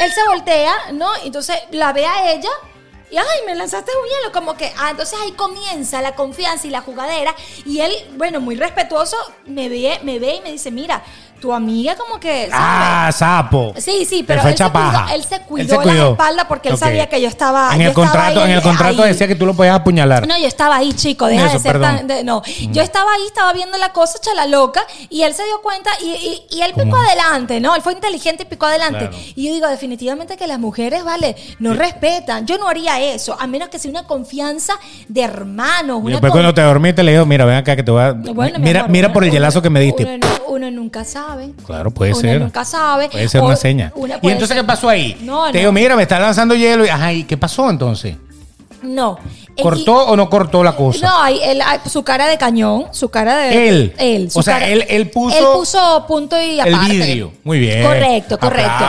él se voltea, ¿no? Entonces la ve a ella. Y ay, me lanzaste un hielo, como que, ah, entonces ahí comienza la confianza y la jugadera. Y él, bueno, muy respetuoso, me ve, me ve y me dice, mira, tu amiga como que, ¿sabes? Ah, sapo. Sí, sí, pero él se, cuidó, él se cuidó Él se la espalda porque él sabía que yo estaba. En yo el estaba contrato, ahí, en el contrato ahí. decía que tú lo podías apuñalar. No, yo estaba ahí, chico, deja Eso, de ser perdón. tan. de- no, yo estaba ahí, estaba viendo la cosa, echa la loca, y él se dio cuenta y, y- y él picó adelante, ¿no? Él fue inteligente y picó adelante. Claro. Y yo digo, definitivamente que las mujeres, vale, no respetan. Yo no haría eso, a menos que sea una confianza de hermanos. Y Una después cuando te dormiste le digo, mira, ven acá que te voy a... Bueno, mi mira, amor, mira por el uno- hielazo que me diste. Uno, nunca sabe. Claro, puede Uno ser. nunca sabe. Puede ser O- una seña. una ¿Y entonces ser- qué pasó ahí? No, Te no. digo, mira, me está lanzando hielo. y- Ajá, ¿y qué pasó entonces? No. ¿Cortó o no cortó la cosa? No, él- su cara de cañón, su cara de... Él. Él. O sea, cara- él- él puso Él puso punto y el aparte. vidrio. Muy bien. Correcto, correcto.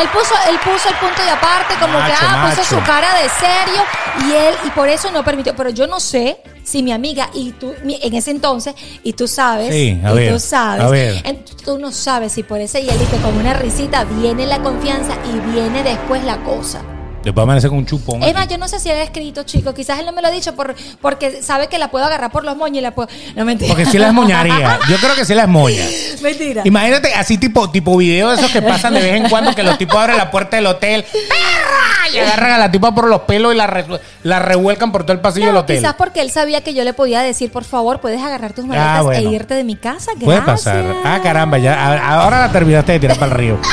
Él puso, él puso el punto y aparte, como que, Macho, ah, puso su cara de serio y él, y por eso no permitió. Pero yo no sé si mi amiga y tú, mi- en ese entonces, y tú sabes, Sí, a y ver, tú sabes, a ver. en- tú no sabes si por ese hielito con una risita viene la confianza y viene después la cosa. Después amanece con un chupón. Es más, yo no sé si él ha escrito, chico. Quizás él no me lo ha dicho por, porque sabe que la puedo agarrar por los moños y la puedo. No, mentira. Porque sí las moñaría. [laughs] Yo creo que sí las moña. mentira. Imagínate así tipo, tipo video de esos que pasan de vez en cuando que los tipos abren la puerta del hotel ¡perra! y agarran a la tipa por los pelos y la, re- la revuelcan por todo el pasillo del hotel. quizás porque él sabía que yo le podía decir, por favor, puedes agarrar tus maletas Ah, bueno. e irte de mi casa. Gracias. Puede pasar. Ah, caramba, ya. Ahora la terminaste de tirar para el río. [laughs]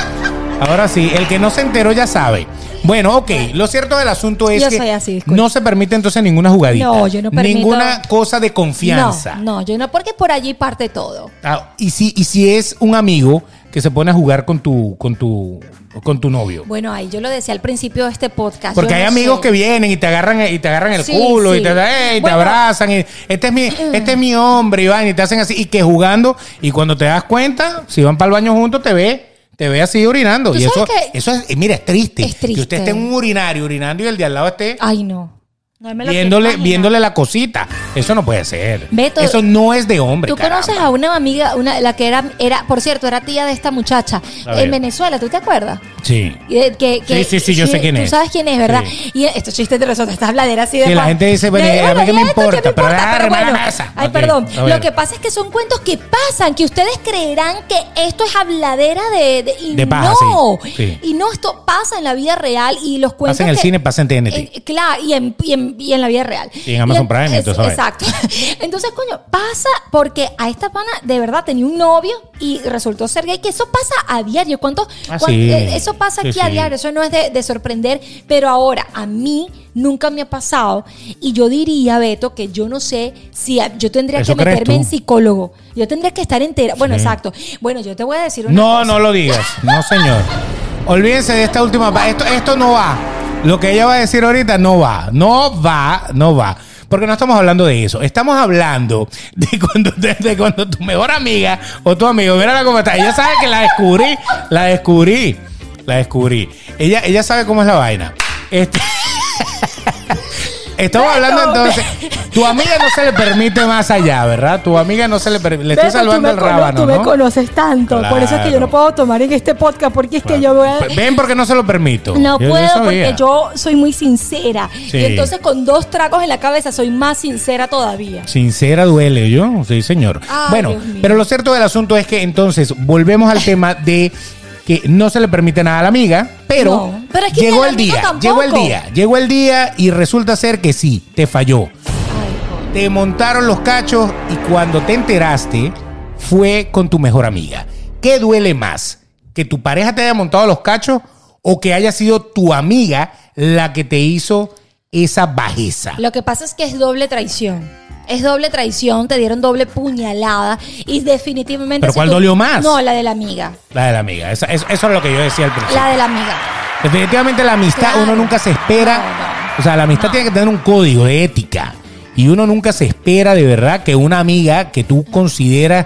Ahora sí, el que no se enteró ya sabe. Bueno, ok. Lo cierto del asunto es Yo que soy así, disculpe. no se permite entonces ninguna jugadita. No, yo no permito- Ninguna cosa de confianza. No, no, yo no, porque por allí parte todo. Ah, y si, y si es un amigo que se pone a jugar con tu, con tu, con tu novio. Bueno, ahí yo lo decía al principio de este podcast. Porque yo hay no amigos sé. que vienen y te agarran y te agarran el Sí, culo y te, ey, te Bueno. abrazan y este es mi [clears throat] este es mi hombre y van y te hacen así y que jugando y cuando te das cuenta si van para el baño juntos te ve te ve así orinando ¿Tú y eso eso es mira es triste, Es triste. que usted esté en un urinario urinando y el de al lado esté Ay, no. No me lo quiero viéndole viéndole la cosita eso no puede ser Beto, eso no es de hombre Tú conoces caramba. a una amiga, una, la que era, era, por cierto, era tía de esta muchacha en Venezuela, ¿tú te acuerdas? sí que- que- Sí, sí, sí, yo sé quién Tú es. sabes quién es, ¿verdad? Sí. Y estos chistes de nosotros, estas bladeras así de Sí, la gente dice, "Bueno, a mí qué me ¿y esto importa?" Pero Pero bueno, mesa. Ay, Ok, perdón. Lo que pasa es que son cuentos que pasan, que ustedes creerán que esto es habladera de... de y De paja, no. sí, sí. Y no, esto pasa en la vida real y los cuentos Pasa en el que- cine, pasa en TNT. Eh, claro, y en, y, en, y en la vida real. Y en Amazon Prime, entonces. Exacto. [laughs] Entonces, coño, pasa porque a esta pana de verdad tenía un novio y resultó ser gay, que eso pasa a diario. ¿Cuánto? Ah, sí. eh, Eso pasa Sí, aquí a diario, eso no es de, de sorprender, pero ahora a mí nunca me ha pasado y yo diría, Beto, que yo no sé si yo tendría ¿Eso que meterme tú? en psicólogo. Yo tendría que estar entera. Bueno, exacto. Bueno, yo te voy a decir una No, cosa. no lo digas. No, señor. [laughs] Olvídense de esta última Esto, esto no va. Lo que ella va a decir ahorita no va. No va, no va. Porque no estamos hablando de eso. Estamos hablando de cuando, de cuando tu mejor amiga o tu amigo, mírala cómo está. Ella sabe que la descubrí. La descubrí. La descubrí. Ella, ella sabe cómo es la vaina. Este. [laughs] Estamos hablando entonces. Tu amiga no se le permite más allá, ¿verdad? Tu amiga no se le permite. Le estoy Beto, salvando el cono- rábano, Tú me ¿no? conoces tanto. Por eso es que yo no Claro. puedo tomar en este podcast porque es que yo voy a... Ven porque no se lo permito. No yo puedo sabía. porque yo soy muy sincera. Sí. Y entonces con dos tragos en la cabeza soy más sincera todavía. Sincera duele, yo, sí, señor. Ay, bueno, Dios mío. pero lo cierto del asunto es que entonces volvemos al tema de que no se le permite nada a la amiga, pero, No, pero es que llegó el día, tampoco. llegó el día, llegó el día y resulta ser que sí, te falló. Ay. Te montaron los cachos y cuando te enteraste fue con tu mejor amiga. ¿Qué duele más? ¿Que tu pareja te haya montado los cachos o que haya sido tu amiga la que te hizo esa bajeza? Lo que pasa es que es doble traición. Es doble traición, te dieron doble puñalada y definitivamente... ¿Pero cuál dolió más? No, la de la amiga. La de la amiga. Esa- eso, eso es lo que yo decía al principio. La de la amiga. Definitivamente la amistad Claro. uno nunca se espera. No, no. O sea, la amistad No. tiene que tener un código de ética. Y uno nunca se espera de verdad que una amiga que tú consideras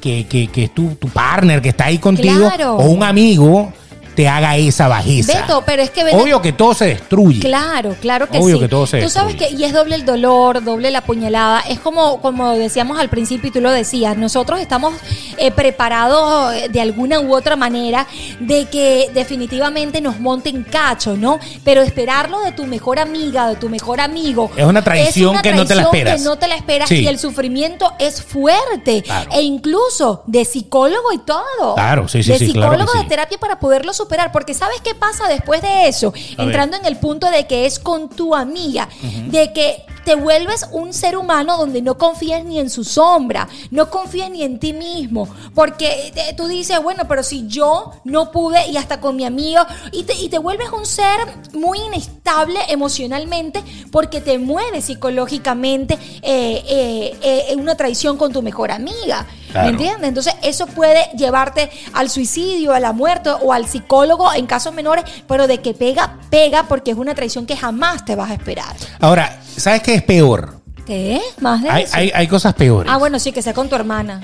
que, que- que es tu, tu partner, que está ahí contigo, Claro. o un amigo, te haga esa bajeza. Beto, pero es que Obvio que todo se destruye. Claro, claro que Obvio sí. que todo se tú sabes que, destruye. y es doble el dolor, doble la puñalada. Es como, como decíamos al principio y tú lo decías, nosotros estamos eh, preparados eh, de alguna u otra manera de que definitivamente nos monten cacho, ¿no? Pero esperarlo de tu mejor amiga, de tu mejor amigo. Es una traición una que no te la traición esperas. que no te la esperas Sí. y el sufrimiento es fuerte. Claro. E incluso de psicólogo y todo. Claro, sí, sí, De sí, claro psicólogo que de terapia para poderlo superar. Porque ¿sabes qué pasa después de eso? A ver. Entrando en el punto de que es con tu amiga, de que te vuelves un ser humano donde no confías ni en su sombra, no confías ni en ti mismo, porque eh, tú dices, bueno, pero si yo no pude y hasta con mi amigo, y te, y te vuelves un ser muy inestable emocionalmente porque te mueve psicológicamente eh, eh, eh, una traición con tu mejor amiga. Claro. ¿Me entiendes? Entonces, eso puede llevarte al suicidio, a la muerte o al psicólogo en casos menores, pero de que pega, pega porque es una traición que jamás te vas a esperar. Ahora, ¿sabes qué es peor? ¿Qué? ¿Más de Hay, eso? hay, hay cosas peores. Ah, bueno, sí, que sea con tu hermana.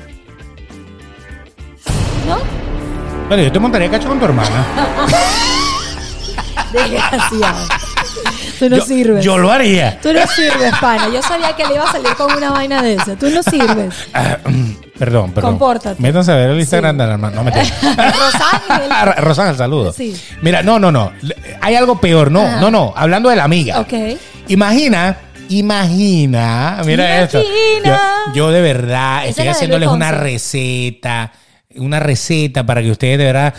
¿No? Bueno, yo te montaría cacho con tu hermana. [laughs] Desgraciado. Tú no yo, sirves. yo lo haría. Tú no sirves, pana. Yo sabía que le iba a salir con una vaina de esa. Tú no sirves. [laughs] Ah, perdón, perdón. Compórtate. Métanse a ver el Instagram de la hermana. No me [laughs] Rosángel. Rosángel, saludos. Sí. Mira, no, no, no. Hay algo peor. No, Ajá. no, no. Hablando de la amiga. Ok. Imagina, imagina. Mira esto. Imagina. Yo, yo de verdad Esa estoy haciéndoles una receta. Una receta para que ustedes de verdad.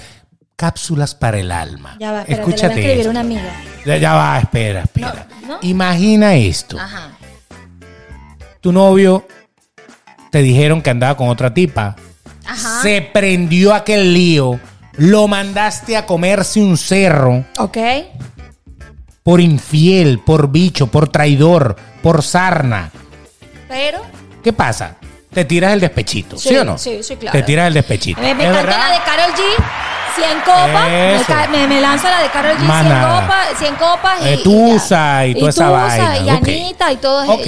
Cápsulas para el alma. Ya va, espérate, le voy a Escúchate. escribir esto. una amiga. Ya, ya va, espera, espera. No, no. Imagina esto. Ajá. Tu novio te dijeron que andaba con otra tipa. Ajá. Se prendió aquel lío. Lo mandaste a comerse un cerro Ok. Por infiel, por bicho, por traidor, por sarna. Pero. ¿Qué pasa? Te tiras el despechito, ¿sí, Sí, o no? sí, sí, claro. Te tiras el despechito. Me, me ¿Es canta verdad? la de Carol G. 100 copas. Me, Eso. me, lanza la de Carol G. Más 100 nada. copas, 100 copas. Y, Eh, y Tusa ya. y toda esa vaina. Y ok. Anita y todo Ok.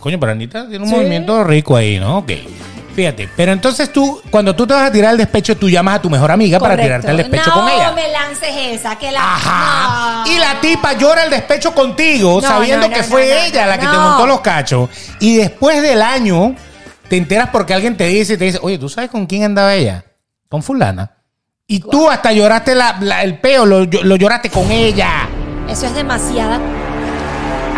Coño, pero Anita tiene un Sí. movimiento rico ahí, ¿no? Ok. Fíjate, pero entonces tú, cuando tú te vas a tirar el despecho, tú llamas a tu mejor amiga para tirarte el despecho no, con ella. me lances esa. Que la, Ajá. no. Y la tipa llora el despecho contigo, No, sabiendo no, no, que no, fue no, ella no, la que te no. montó los cachos. Y después del año, te enteras porque alguien te dice, te dice, oye, ¿tú sabes con quién andaba ella? Con fulana. Y tú hasta lloraste la- la- el peo, lo, lo lloraste con ella. Eso es demasiada.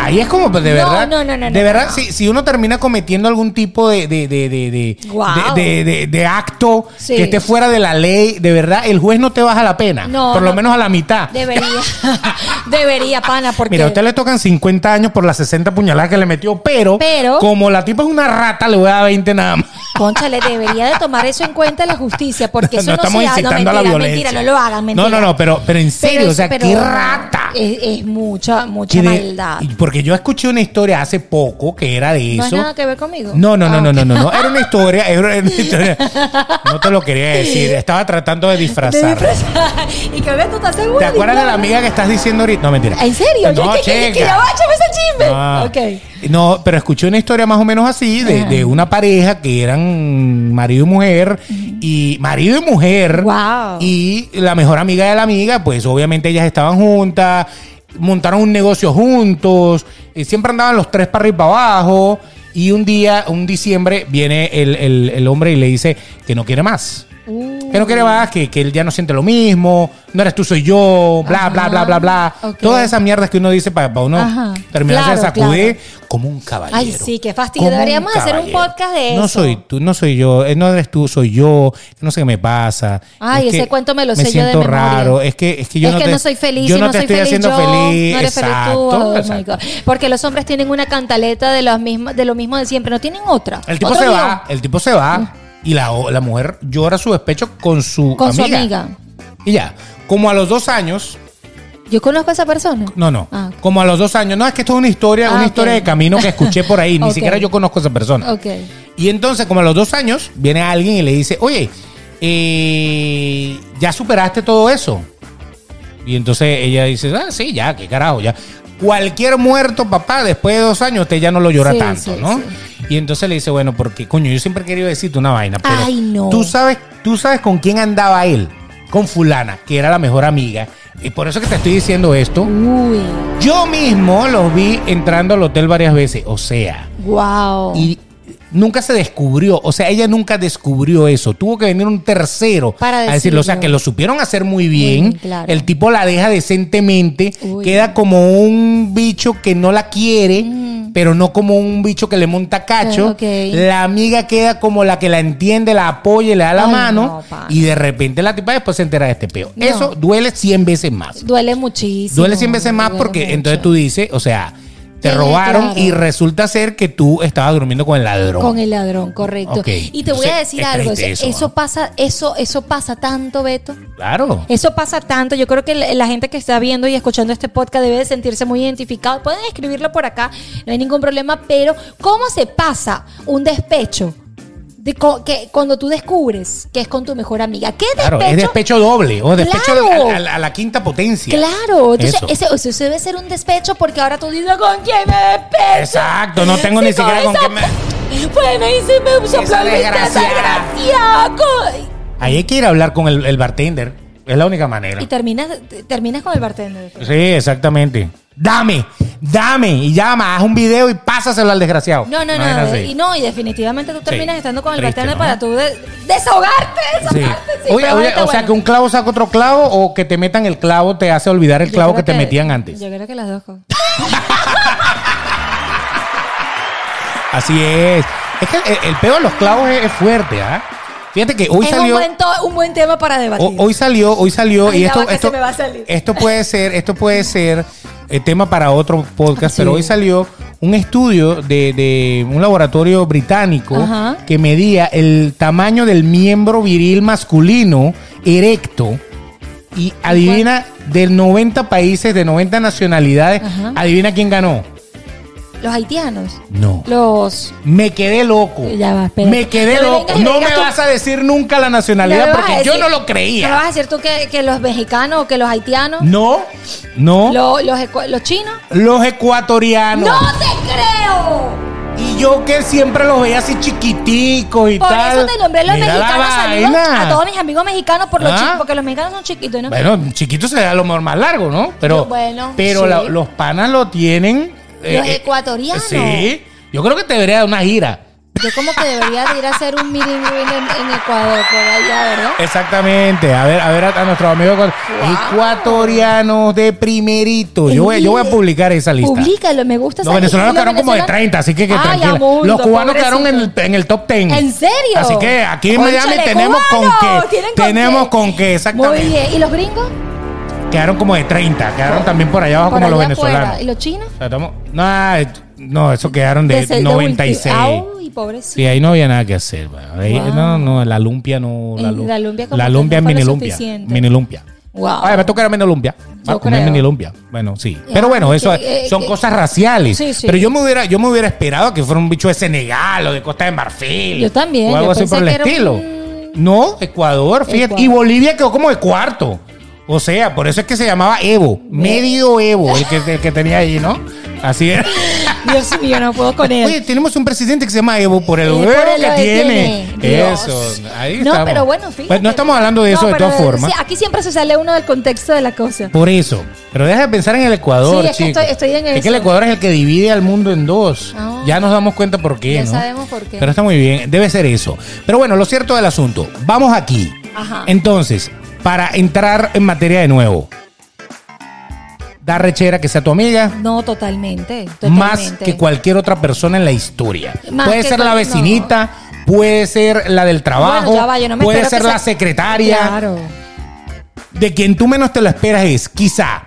Ahí es como, pues, de verdad. no, no, no, De verdad. Si, si uno termina cometiendo algún tipo de, de, de, de, de, acto Sí. que esté fuera de la ley, de verdad, el juez no te baja la pena. No, por lo no. menos a la mitad. Debería. [laughs] Debería, pana, porque. Mira, a usted le tocan 50 años por las 60 puñaladas que le metió, pero, Pero- como la tipa es una rata, le voy a dar 20 nada más. Conchale, debería de tomar eso en cuenta la justicia, porque eso no, estamos se incitando mentira, a la violencia. mentira, no lo hagan, mentira. No, no, no, pero, pero en serio, Pero o sea, pero qué rata. Es, es mucha, mucha maldad. y porque yo escuché una historia hace poco que era de ¿No es eso. nada que ver conmigo? No, no, no, Ah, no, no, no, no. Era una historia, era una [laughs] historia. No te lo quería decir. Estaba tratando de De disfrazar. disfrazar. y que ves, tú estás seguro. ¿Te acuerdas de la amiga que estás diciendo ahorita? No, mentira. ¿En serio? No, ¿Qué, qué, qué, chica. que ya va, ese chisme. Ah. No, pero escuché una historia más o menos así de, de una pareja que eran marido y mujer y marido y mujer Wow. y la mejor amiga de la amiga, pues obviamente ellas estaban juntas, montaron un negocio juntos, y siempre andaban los tres para arriba y para abajo y un día, un diciembre, viene el, el- el hombre y le dice que no quiere más. Uh, Que no quiere más, que, que él ya no siente lo mismo, no eres tú, soy yo, bla, bla, Ajá. bla, bla, bla. Ok. Todas esas mierdas que uno dice para, uno Ajá. terminarse de Claro, sacudir como un caballero. Ay, sí, qué fastidio. Deberíamos hacer un podcast de No eso. soy tú, no soy yo, eh, no eres tú, soy yo, no sé qué me pasa. Ay, Es ese cuento me lo sé yo de memoria. raro, es que, es que yo es no que te, no soy feliz yo no no te soy estoy feliz haciendo yo, feliz. no eres feliz tú. exacto, Oh exacto. Porque los hombres tienen una cantaleta de, los mismos, de lo mismo de siempre, no tienen otra. El tipo se va, el tipo se va y la, la mujer llora su despecho con su Con su amiga. Y ya, como a los dos años, Yo conozco a esa persona. no, no, Ah. como a los dos años, no, es que esto es una historia, Ah, una historia de camino que escuché por ahí, [laughs] ni siquiera yo conozco a esa persona. Ok. Y entonces, como a los dos años, viene alguien y le dice, oye, eh, ¿ya superaste todo eso? Y entonces ella dice, ah, sí, ya, qué carajo, ya. Cualquier muerto, papá, después de dos años, usted ya no lo llora Sí, tanto, sí, ¿no? sí. Y entonces le dice, bueno, porque, coño, yo siempre he querido decirte una vaina, pero Ay, no. tú sabes, tú sabes con quién andaba él. con fulana, que era la mejor amiga. Y por eso que te estoy diciendo esto. Uy, Yo mismo los vi entrando al hotel varias veces. O sea, wow. y nunca se descubrió. O sea, ella nunca descubrió eso. Tuvo que venir un tercero Para a decirlo. O sea, decirlo. que lo supieron hacer muy bien. claro. El tipo la deja decentemente. Uy. Queda como un bicho que no la quiere. Mm. Pero no como un bicho que le monta cacho. La amiga queda como la que la entiende, la apoya y le da la Ay, mano. no, y de repente la tipa después se entera de este peo. No. Eso duele 100 veces más. Duele muchísimo. Duele 100 veces más porque mucho. entonces tú dices, o sea, te robaron claro. y resulta ser que tú estabas durmiendo con el ladrón. Con el ladrón, correcto. Y te voy a decir es algo. Eso, pasa, eso, eso pasa tanto, Beto. Claro. Eso pasa tanto. Yo creo que la la gente que está viendo y escuchando este podcast debe de sentirse muy identificado. Pueden escribirlo por acá, no hay ningún problema. Pero, ¿cómo se pasa un despecho? De co- que cuando tú descubres que es con tu mejor amiga. ¿Qué Claro, despecho? es despecho doble o despecho Claro. a, a- a la quinta potencia. Claro, entonces Eso. ese, debe ser un despecho porque ahora tú dices con quién me despecho. Exacto, no tengo ni siquiera con qué me- Bueno, y se me sopló desgraciada. Ahí hay que ir a hablar con el, el bartender. Es la única manera. Y terminas, terminas con el bartender. Sí, exactamente. Dame, dame y llama, haz un video y pásaselo al desgraciado. No, no, no. Y no, y definitivamente tú terminas Sí, estando con el triste, para tú de- desahogarte, Sí. desahogarte. Sí, Oye, pero oye, ahorita, o sea bueno. que un clavo saca otro clavo o que te metan el clavo te hace olvidar el Yo clavo creo que te metían antes. Yo creo que las dos cosas. [laughs] Así es. Es que el, el peo de los clavos es, es fuerte, ¿ah? Fíjate que hoy es salió. un buen, to- un buen tema para debatir. ho- Hoy salió, hoy salió Ay, y ya esto, va que esto, se me va a salir. esto puede ser, esto puede ser eh, tema para otro podcast, Sí. pero hoy salió un estudio de, de un laboratorio británico Ajá. que medía el tamaño del miembro viril masculino erecto y adivina de 90 países, de 90 nacionalidades, Ajá. adivina quién ganó. Los haitianos. No. Los. Me quedé loco. Ya va, espera. Me quedé No loco. No me tú. vas a decir nunca la nacionalidad porque yo no lo ¿No creía. vas a decir tú que, que los mexicanos o que los haitianos? No, no. Lo- los, los chinos? Los ecuatorianos. ¡No te creo! Y yo que siempre los veía así chiquiticos y Por tal. eso te nombré los Mira mexicanos. Saludos a todos mis amigos mexicanos por los Ah. chicos, porque los mexicanos son chiquitos, ¿no? Bueno, chiquito se da lo mejor más largo, ¿no? Pero, bueno, pero sí. la- los panas lo tienen. Eh, Los ecuatorianos. Sí. Yo creo que te debería dar una gira. Yo como que debería de ir a hacer un meeting en, en Ecuador, por allá, ¿verdad? Exactamente. A ver, a ver a, a nuestros amigos Wow. ecuatorianos de primerito. Yo voy, yo voy a publicar esa lista. Publícalo, me gusta Los venezolanos quedaron como de venezolanos- 30, así que, que amundo, Los cubanos quedaron en el, en el top 10. ¿En serio? Así que aquí en Miami tenemos con cubanos, qué. ¿tienen con tenemos con qué, exactamente. Muy bien. ¿Y los gringos? Quedaron como de 30, quedaron también por allá abajo Por como los venezolanos. afuera. ¿Y los chinos? O sea, estamos- no, no, eso quedaron de Desde el 96. último. Ay, pobrecito. Sí, ahí no había nada que hacer. va. Ahí- Wow. No, no, la lumpia no. La, Eh, lu- la lumpia como la que lumpia no es fue mini lo lumpia. suficiente. Mini lumpia. Wow. Ay, me toca la mini lumpia. Va Yo a comer creo. mini lumpia. Bueno, sí. Pero bueno, eso que- eh, son que- cosas raciales. Sí, sí. Pero yo me hubiera, yo me hubiera esperado que fuera un bicho de Senegal o de Costa de Marfil. Yo también, O algo yo así pensé por el que era estilo. un- No, Ecuador, fíjate. Ecuador. Y Bolivia quedó como de cuarto. O sea, por eso es que se llamaba Evo. Medio Evo, el que, el que tenía ahí, ¿no? Así es. [laughs] Dios mío, no puedo con él. Oye, tenemos un presidente que se llama Evo por el huevo que que tiene. Eso, ahí No, estamos. pero bueno, fíjate. Pues no estamos hablando de eso No, de todas formas. sí, aquí siempre se sale uno del contexto de la cosa. Por eso. Pero deja de pensar en el Ecuador, Sí, es que chico. estoy- estoy en Es que el Ecuador es el que divide al mundo en dos. Ah. Ya nos damos cuenta por qué, Ya ¿no? sabemos por qué. Pero está muy bien. Debe ser eso. Pero bueno, lo cierto del asunto. Vamos aquí. Ajá. Entonces, para entrar en materia de nuevo. Da rechera que sea tu amiga. No, totalmente. totalmente. más que cualquier otra persona en la historia. Más puede ser la vecina, puede ser la del trabajo, Bueno, va, no puede ser la sea- secretaria. Claro. De quien tú menos te lo esperas es quizá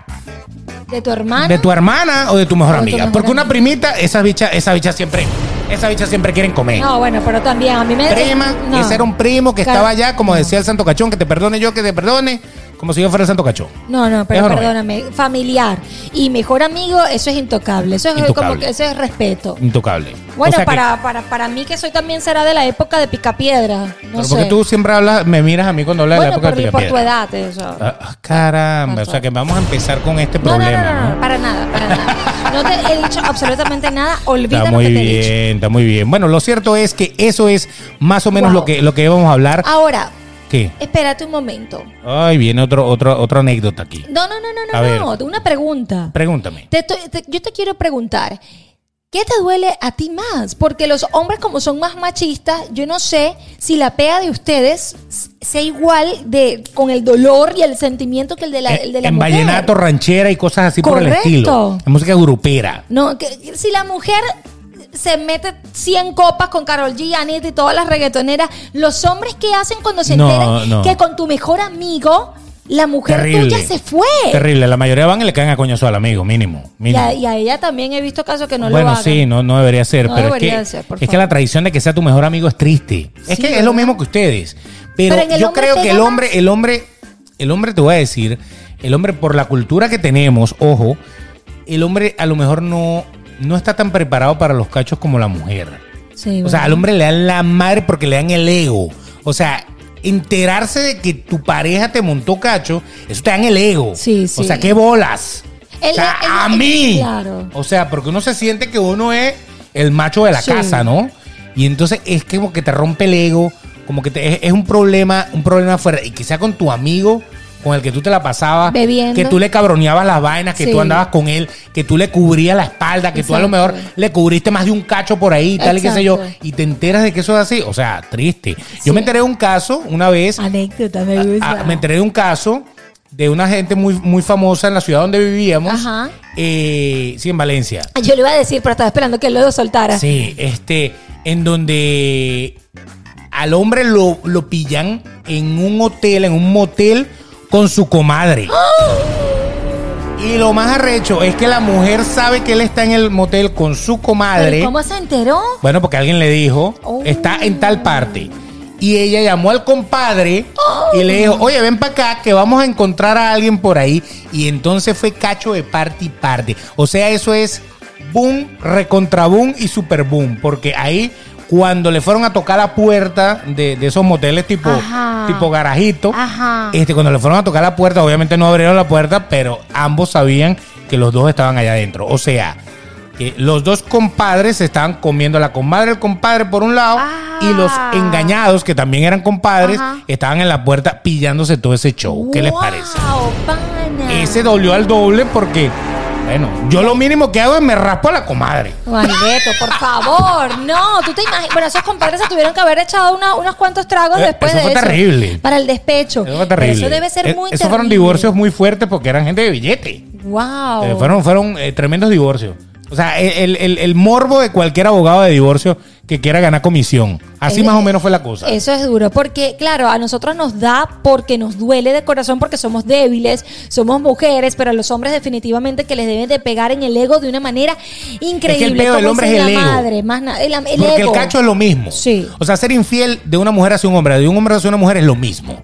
De tu hermano. de tu hermana o de tu mejor O de tu amiga. mejor Porque una primita, esa bicha, esa bicha siempre, esa bicha siempre quieren comer. No, bueno, pero también a mí me. Prima, no. ese era un primo que Car- estaba allá, como decía el Santo Cachón, que te perdone yo, que te perdone, como si yo fuera el Santo Cachón. No, no, pero es. perdóname. Familiar y mejor amigo, eso es intocable. Eso es Intocable. como que eso es respeto. Intocable. Bueno, O sea que- para, para, para mí que soy también será de la época de Picapiedra. No pero sé. porque tú siempre hablas, me miras a mí cuando hablas bueno, de la época por, de por tu Picapiedra. edad. Eso. Ah, ah, caramba, o sea que vamos a empezar con este No, no, no, problema, no, no, para nada, para nada. No te he dicho absolutamente nada. [laughs] Olvida Está lo muy que te he dicho. bien, está muy bien. Bueno, lo cierto es que eso es más o menos Wow. lo que lo que íbamos a hablar. Ahora, ¿Qué? Espérate un momento. Ay, viene otro, otro, otra anécdota aquí. No, no, no, no, A no, ver. no. Una pregunta. Pregúntame. Te estoy- te- yo te quiero preguntar, ¿qué te duele a ti más? Porque los hombres como son más machistas, yo no sé si la pea de ustedes sea igual de con el dolor y el sentimiento que el de la, el de la Eh, en mujer. vallenato, ranchera y cosas así por el estilo. En música grupera. No, que si la mujer se mete 100 copas con Carol G, Anita y todas las reggaetoneras, los hombres que hacen cuando se No, enteran no. que con tu mejor amigo la mujer Terrible. tuya se fue. Terrible. La mayoría van y le caen a coñazo al amigo, mínimo. Y mínimo. a, y a ella también he visto casos que no lo bueno, hagan. sí, no, no debería ser. No pero debería es, que, ser, por es que favor. la tradición de que sea tu mejor amigo es triste. Es Sí, que es ¿verdad? lo mismo que ustedes. Pero, Pero en el yo hombre creo que pega el hombre, el hombre, el hombre te voy a decir, el hombre por la cultura que tenemos, ojo, el hombre a lo mejor no, no está tan preparado para los cachos como la mujer. Sí, O sea, al hombre le dan la madre porque le dan el ego. O sea, enterarse de que tu pareja te montó cacho, eso te dan el ego. Sí, sí. O sea, qué bolas. El- o sea, el- a el- mí. claro. O sea, porque uno se siente que uno es el macho de la Sí. casa, ¿no? Y entonces es como que te rompe el ego, como que te- es, es un problema, un problema fuera. Y que sea con tu amigo con el que tú te la pasabas, Bebiendo. que tú le cabroneabas las vainas, que Sí. tú andabas con él, que tú le cubrías la espalda, que tú a lo mejor le cubriste más de un cacho por ahí, tal y qué sé yo, y te enteras de que eso es así. O sea, triste. Sí. Yo me enteré de un caso una vez, Anécdota, me gusta. ah, me enteré de un caso de una gente muy, muy famosa en la ciudad donde vivíamos, Ajá. eh, sí, en Valencia. Yo le iba a decir, pero estaba esperando que lo soltara. Sí, este, en donde al hombre lo, lo pillan en un hotel, en un motel con su comadre. [gasps] Y lo más arrecho es que la mujer sabe que él está en el motel con su ¿Pero comadre. ¿Cómo se enteró? Bueno, porque alguien le dijo, Oh. está en tal parte. Y ella llamó al compadre y le dijo, oye, ven para acá que vamos a encontrar a alguien por ahí. Y entonces fue cacho de parte y parte. O sea, eso es boom, recontra boom y super boom. Porque ahí, cuando le fueron a tocar la puerta de, de esos moteles tipo, Ajá. tipo garajito, Ajá. este, cuando le fueron a tocar la puerta, obviamente no abrieron la puerta, pero ambos sabían que los dos estaban allá adentro. O sea, que los dos compadres se estaban comiendo la comadre, el compadre por un lado, Ah. y los engañados, que también eran compadres, Ajá. estaban en la puerta pillándose todo ese show. ¿Qué les parece? pana. Ese dolió al doble porque, bueno, yo lo mínimo que hago es me raspo a la comadre. Beto, por favor, no, tú te imaginas. Bueno, esos compadres se tuvieron que haber echado una- unos cuantos tragos Eh, después eso de fue eso. terrible. Para el despecho. Eso fue Pero terrible. Eso debe ser Eh, muy Esos fueron divorcios muy fuertes porque eran gente de billete. Wow. Eh, fueron fueron eh, tremendos divorcios. O sea, el, el- el morbo de cualquier abogado de divorcio que quiera ganar comisión. Así Es- más o menos fue la cosa. Eso es duro, porque claro, a nosotros nos da porque nos duele de corazón, porque somos débiles, somos mujeres, pero a los hombres definitivamente que les deben de pegar en el ego de una manera increíble. del hombre es el la ego. madre, más na- el, el Porque ego. el cacho es lo mismo. Sí. O sea, ser infiel de una mujer hacia un hombre, de un hombre hacia una mujer es lo mismo.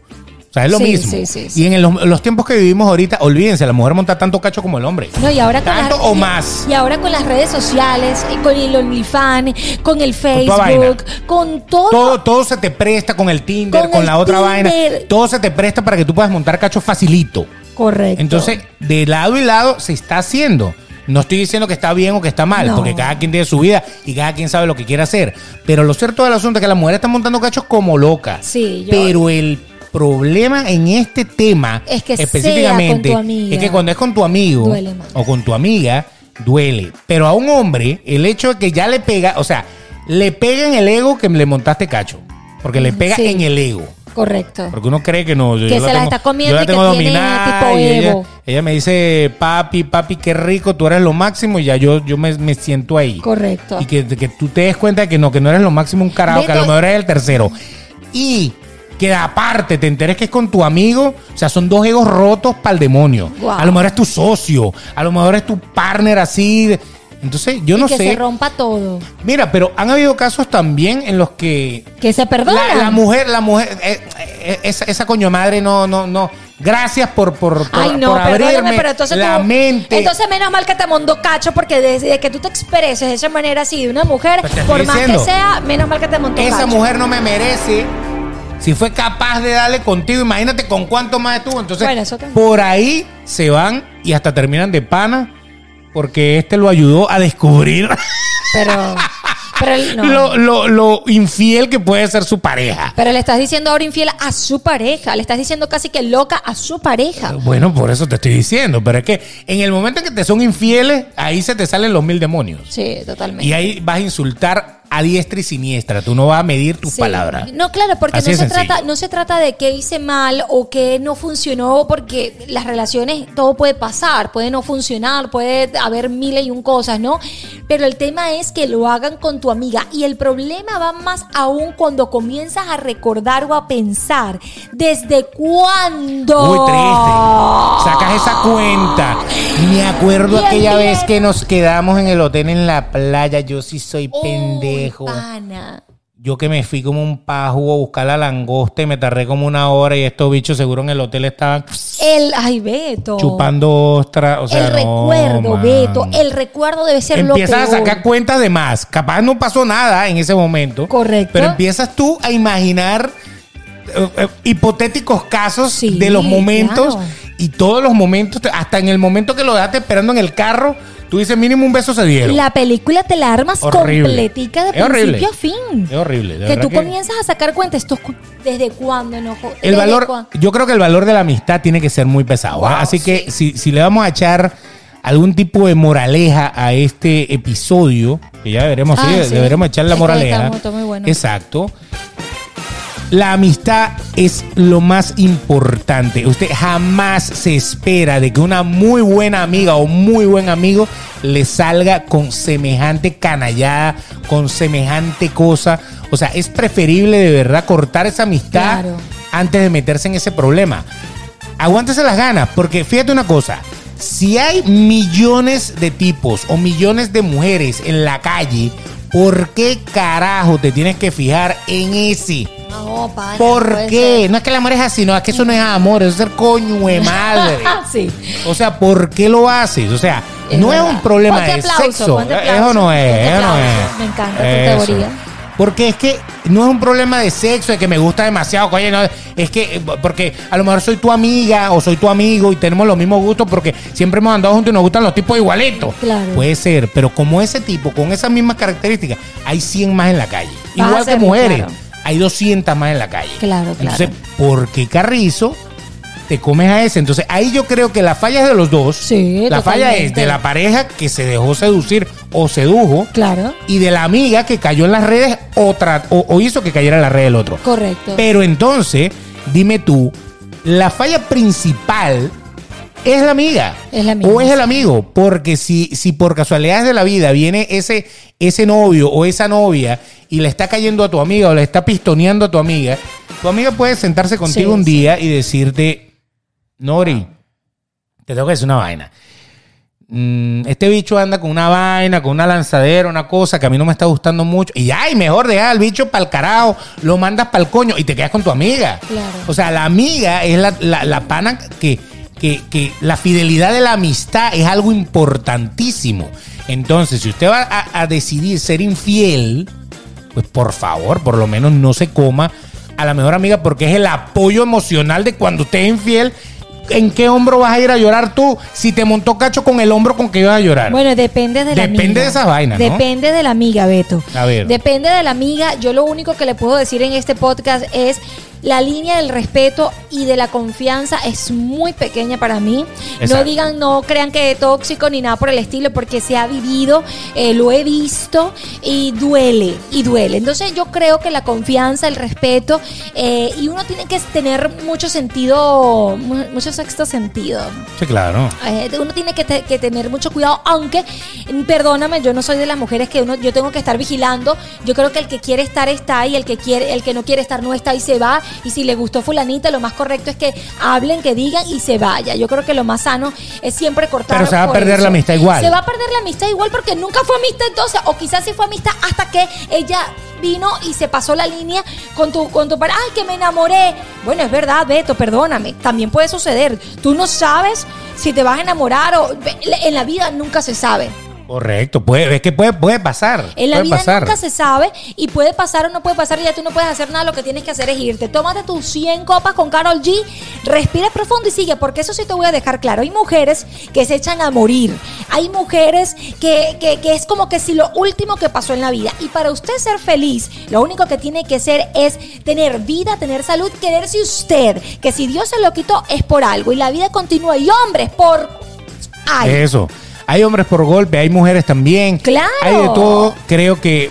Sea, es lo Sí, mismo. sí, sí, sí. Y en el- los tiempos que vivimos ahorita, olvídense, la mujer monta tanto cacho como el hombre. No, y ahora con Tanto las- o más. Y ahora con las redes sociales, con el OnlyFans, con el vaina. Facebook, con todo. Todo, todo se te presta con el Tinder, Con con, el la otra vaina. Tinder. Todo se te presta para que tú puedas montar cacho facilito. Correcto. Entonces, de lado y lado se está haciendo. No estoy diciendo que está bien o que está mal, No. porque cada quien tiene su vida y cada quien sabe lo que quiere hacer. Pero lo cierto del asunto es que las mujeres están montando cachos como locas. Sí, yo- Pero el problema en este tema Es que sea específicamente con tu amiga. es que cuando es con tu amigo Duele más. o con tu amiga, duele. Pero a un hombre, el hecho de que ya le pega, o sea, le pega en el ego que le montaste cacho. Porque le pega Sí. en el ego. Correcto. Porque uno cree que no. yo Que se la está comiendo yo la y que tengo tiene dominada. tipo y ella, me dice, papi, papi, qué rico, tú eres lo máximo. Y ya yo, yo me, me siento ahí. Correcto. Y que, que tú te des cuenta de que no, que no eres lo máximo un carajo, que a lo mejor eres el tercero. Y que aparte te enteres que es con tu amigo, o sea, son dos egos rotos para el demonio. A lo mejor es tu socio, a lo mejor es tu partner así. de- Entonces, yo Y no que sé. se rompa todo. Mira, pero han habido casos también en los que Que se perdona. la, la mujer, la mujer, eh, eh, esa, esa coño madre no, no, no. Gracias por, por, por, Ay, no, por abrirme pero entonces la tú- mente. Entonces, menos mal que te mondó cacho, porque desde que tú te expreses de esa manera así de una mujer, por más diciendo. que sea, menos mal que te esa cacho. mujer no me merece. Si fue capaz de darle contigo, imagínate con cuánto más estuvo. Entonces, Bueno, eso también. por ahí se van y hasta terminan de pana porque este lo ayudó a descubrir. Pero, Pero él- no. lo, lo- lo infiel que puede ser su pareja. Pero le estás diciendo ahora infiel a su pareja. Le estás diciendo casi que loca a su pareja. Bueno, por eso te estoy diciendo, pero es que en el momento en que te son infieles, ahí se te salen los mil demonios. Sí, totalmente. Y ahí vas a insultar a diestra y siniestra. Tú no vas a medir tus Sí. palabras. No, claro, porque Así no se, sencillo. trata, no se trata de qué hice mal o qué no funcionó, porque las relaciones, todo puede pasar, puede no funcionar, puede haber miles y un cosas, ¿no? Pero el tema es que lo hagan con tu amiga. Y el problema va más aún cuando comienzas a recordar o a pensar desde cuándo. Muy triste. Sacas esa cuenta. Me acuerdo Bien, aquella bien. vez que nos quedamos en el hotel en la playa. Yo sí soy pendejo. Pana. Yo que me fui como un pajo a buscar la langosta y me tardé como una hora y estos bichos seguro en el hotel estaban El, ay, Beto. chupando ostras. O sea, el no, recuerdo, man. Beto. El recuerdo debe ser lo Empiezas a sacar cuentas de más. Capaz no pasó nada en ese momento. Correcto. Pero empiezas tú a imaginar eh, eh, hipotéticos casos Sí, de los momentos claro. y todos los momentos, hasta en el momento que lo dejaste esperando en el carro, tú dices mínimo un beso se dieron. La película te la armas Horrible. completica de Es horrible. principio a fin. Es horrible. de que tú que- comienzas a sacar cuenta esto desde cuándo no Jo- El desde valor, cuándo? yo creo que el valor de la amistad tiene que ser muy pesado. Wow, ¿ah? Así que si, si le vamos a echar algún tipo de moraleja a este episodio, que ya deberemos, Ah, sí, sí. deberemos echar la moraleja. está muy- está muy bueno. Exacto. La amistad es lo más importante. Usted jamás se espera de que una muy buena amiga o muy buen amigo le salga con semejante canallada, con semejante cosa. O sea, es preferible de verdad cortar esa amistad Claro. antes de meterse en ese problema. Aguántese las ganas, porque fíjate una cosa. Si hay millones de tipos o millones de mujeres en la calle, ¿por qué carajo te tienes que fijar en ese? No, ¿Por qué? No es que el amor es así, no, es que eso no es amor, eso es ser coño de madre. [laughs] sí. O sea, ¿por qué lo haces? O sea, Es no verdad. es un problema Ponte de aplauso, sexo. ponte Eso no es, ponte eso no aplauso. es. Me encanta tu teoría. Porque es que no es un problema de sexo, de que me gusta demasiado, oye, no, es que, porque a lo mejor soy tu amiga o soy tu amigo y tenemos los mismos gustos porque siempre hemos andado juntos y nos gustan los tipos igualitos. Claro. Puede ser, pero como ese tipo, con esas mismas características, hay 100 más en la calle. Vas Igual que mujeres, claro. Hay 200 más en la calle. Claro, claro. Entonces, ¿por qué Carrizo te comes a ese? Entonces, ahí yo creo que la falla es de los dos. Sí, La falla es de la pareja que se dejó seducir o sedujo Claro. y de la amiga que cayó en las redes o, tra- o, o hizo que cayera en las redes el otro. Correcto. Pero entonces, dime tú, la falla principal es la amiga. Es la amiga, O es el amigo. Porque si, si por casualidades de la vida viene ese, ese novio o esa novia y le está cayendo a tu amiga o le está pistoneando a tu amiga, tu amiga puede sentarse contigo Sí, un sí. día y decirte, Nori, te tengo que decir una vaina. Mm, este bicho anda con una vaina, con una lanzadera, una cosa que a mí no me está gustando mucho. Y ay, mejor dejar al bicho para el carajo, lo mandas para el coño y te quedas con tu amiga. Claro. O sea, la amiga es la, la- la pana que, que, que la fidelidad de la amistad es algo importantísimo. Entonces, si usted va a, a decidir ser infiel, pues por favor, por lo menos no se coma a la mejor amiga porque es el apoyo emocional de cuando usted es infiel. ¿En qué hombro vas a ir a llorar tú si te montó cacho con el hombro con que ibas a llorar? Bueno, depende de la amiga. Depende de esas vainas, ¿no? Depende de la amiga, Beto. A ver. Depende de la amiga. Yo lo único que le puedo decir en este podcast es la línea del respeto y de la confianza es muy pequeña para mí. No digan, no crean que es tóxico ni nada por el estilo, porque se ha vivido, eh, lo he visto y duele, y duele. Entonces yo creo que la confianza, el respeto, eh, y uno tiene que tener mucho sentido, mu- mucho sexto sentido. Sí, claro. Eh, uno tiene que, te- que tener mucho cuidado, aunque, perdóname, yo no soy de las mujeres que uno, yo tengo que estar vigilando. Yo creo que el que quiere estar está y el que quiere, el que no quiere estar no está y se va. Y si le gustó fulanita, lo más correcto es que hablen, que digan y se vaya. Yo creo que lo más sano es siempre cortar. Pero se va a perder la amistad igual. Se va a perder la amistad igual porque nunca fue amistad entonces, o quizás sí fue amistad hasta que ella vino y se pasó la línea con tu, con tu. Ay, que me enamoré. Bueno, es verdad, Beto, perdóname. También puede suceder. Tú no sabes si te vas a enamorar o en la vida nunca se sabe. Correcto. Puede, es que puede, puede pasar. En la puede vida pasar. nunca se sabe y puede pasar o no puede pasar y ya tú no puedes hacer nada, lo que tienes que hacer es irte. Tómate tus 100 copas con Carol G, respira profundo y sigue, porque eso sí te voy a dejar claro. Hay mujeres que se echan a morir, hay mujeres que, que- que es como que si lo último que pasó en la vida. Y para usted ser feliz, lo único que tiene que ser es tener vida, tener salud, quererse usted. Que si Dios se lo quitó es por algo y la vida continúa. Y hombres, por... Ay, Eso. Hay hombres por golpe, hay mujeres también. Claro. Hay de todo. Creo que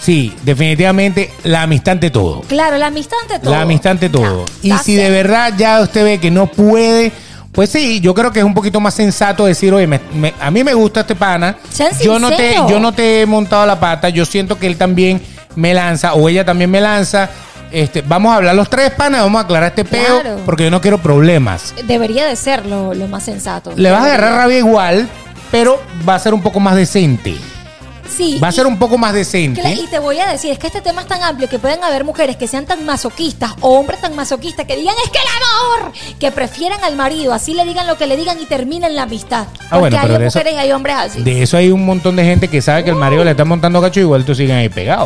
sí, definitivamente la amistad ante todo. claro, la amistad ante todo. La amistad ante todo. Y si de verdad ya usted ve que no puede, pues sí, yo creo que es un poquito más sensato decir, oye, me- me- a mí me gusta este pana. Sean Yo no, te, yo no te he montado la pata, yo siento que él también me lanza o ella también me lanza. Este, vamos a hablar los tres panas, vamos a aclarar este peo Claro. porque yo no quiero problemas. Debería de ser lo, lo más sensato. Le vas a agarrar rabia igual, pero va a ser un poco más decente. Sí. Va a ser un poco más decente. Y te voy a decir, es que este tema es tan amplio que pueden haber mujeres que sean tan masoquistas o hombres tan masoquistas que digan es que el amor, que prefieran al marido, así le digan lo que le digan y terminen la amistad. Ah, bueno, Porque pero hay eso- mujeres y hay hombres así. De eso hay un montón de gente que sabe que el marido le está montando cacho y igual tú siguen ahí pegado.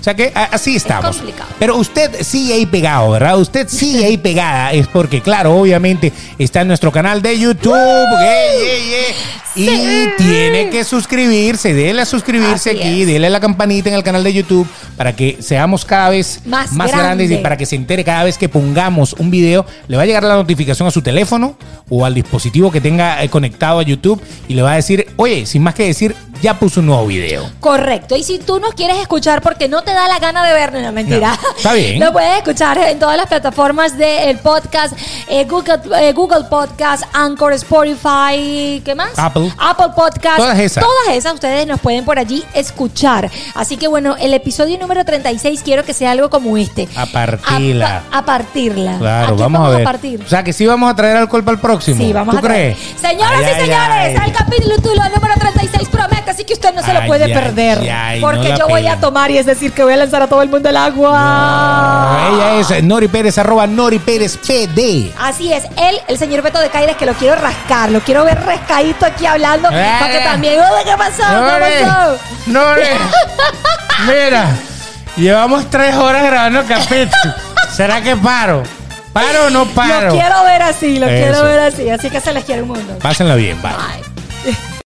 O sea que así estamos. complicado. Pero usted sigue ahí pegado, ¿verdad? Usted sigue ahí pegada. Es porque, claro, obviamente está en nuestro canal de YouTube. ey, ey, ey, y Sí. tiene que suscribirse. Dele a suscribirse Así aquí. es. Dele a la campanita en el canal de YouTube para que seamos cada vez Más más, grandes y para que se entere cada vez que pongamos un video. Le va a llegar la notificación a su teléfono o al dispositivo que tenga eh, conectado a YouTube y le va a decir, oye, sin más que decir, ya puso un nuevo video. Correcto. Y si tú nos quieres escuchar porque no te da la gana de vernos, no mentira. No, está bien. [laughs] Lo puedes escuchar en todas las plataformas del podcast, eh, Google, eh, Google Podcast, Anchor, Spotify, ¿qué más? Apple. Apple Podcast. Todas esas. Todas esas ustedes nos pueden por allí escuchar. Así que bueno, el episodio número 36 quiero que sea algo como este. A partirla. A, pa- a partirla. Claro, vamos, a ver. partir. O sea, que sí vamos a traer alcohol para el próximo. Sí, vamos ¿Tú a traer. crees? Señoras Ay, y señores, el capítulo número 36 promete, así que usted no se lo puede ay, perder. porque no yo voy a tomar y es decir que voy a lanzar a todo el mundo al agua. Ella es Nori Pérez, arroba Nori Pérez PD. Así es, él, el señor Beto de Caires, que lo quiero rascar, lo quiero ver rascadito aquí hablando, Ah. para que también, "Uy, ¿qué pasó? Nori, ¿Qué pasó? Nori. [laughs] Mira, llevamos tres horas grabando el capítulo. ¿Será que paro? ¿Paro o no paro? Lo quiero ver así, lo Eso. quiero ver así, así que se les quiere un mundo. Pásenla bien, bye. Bye.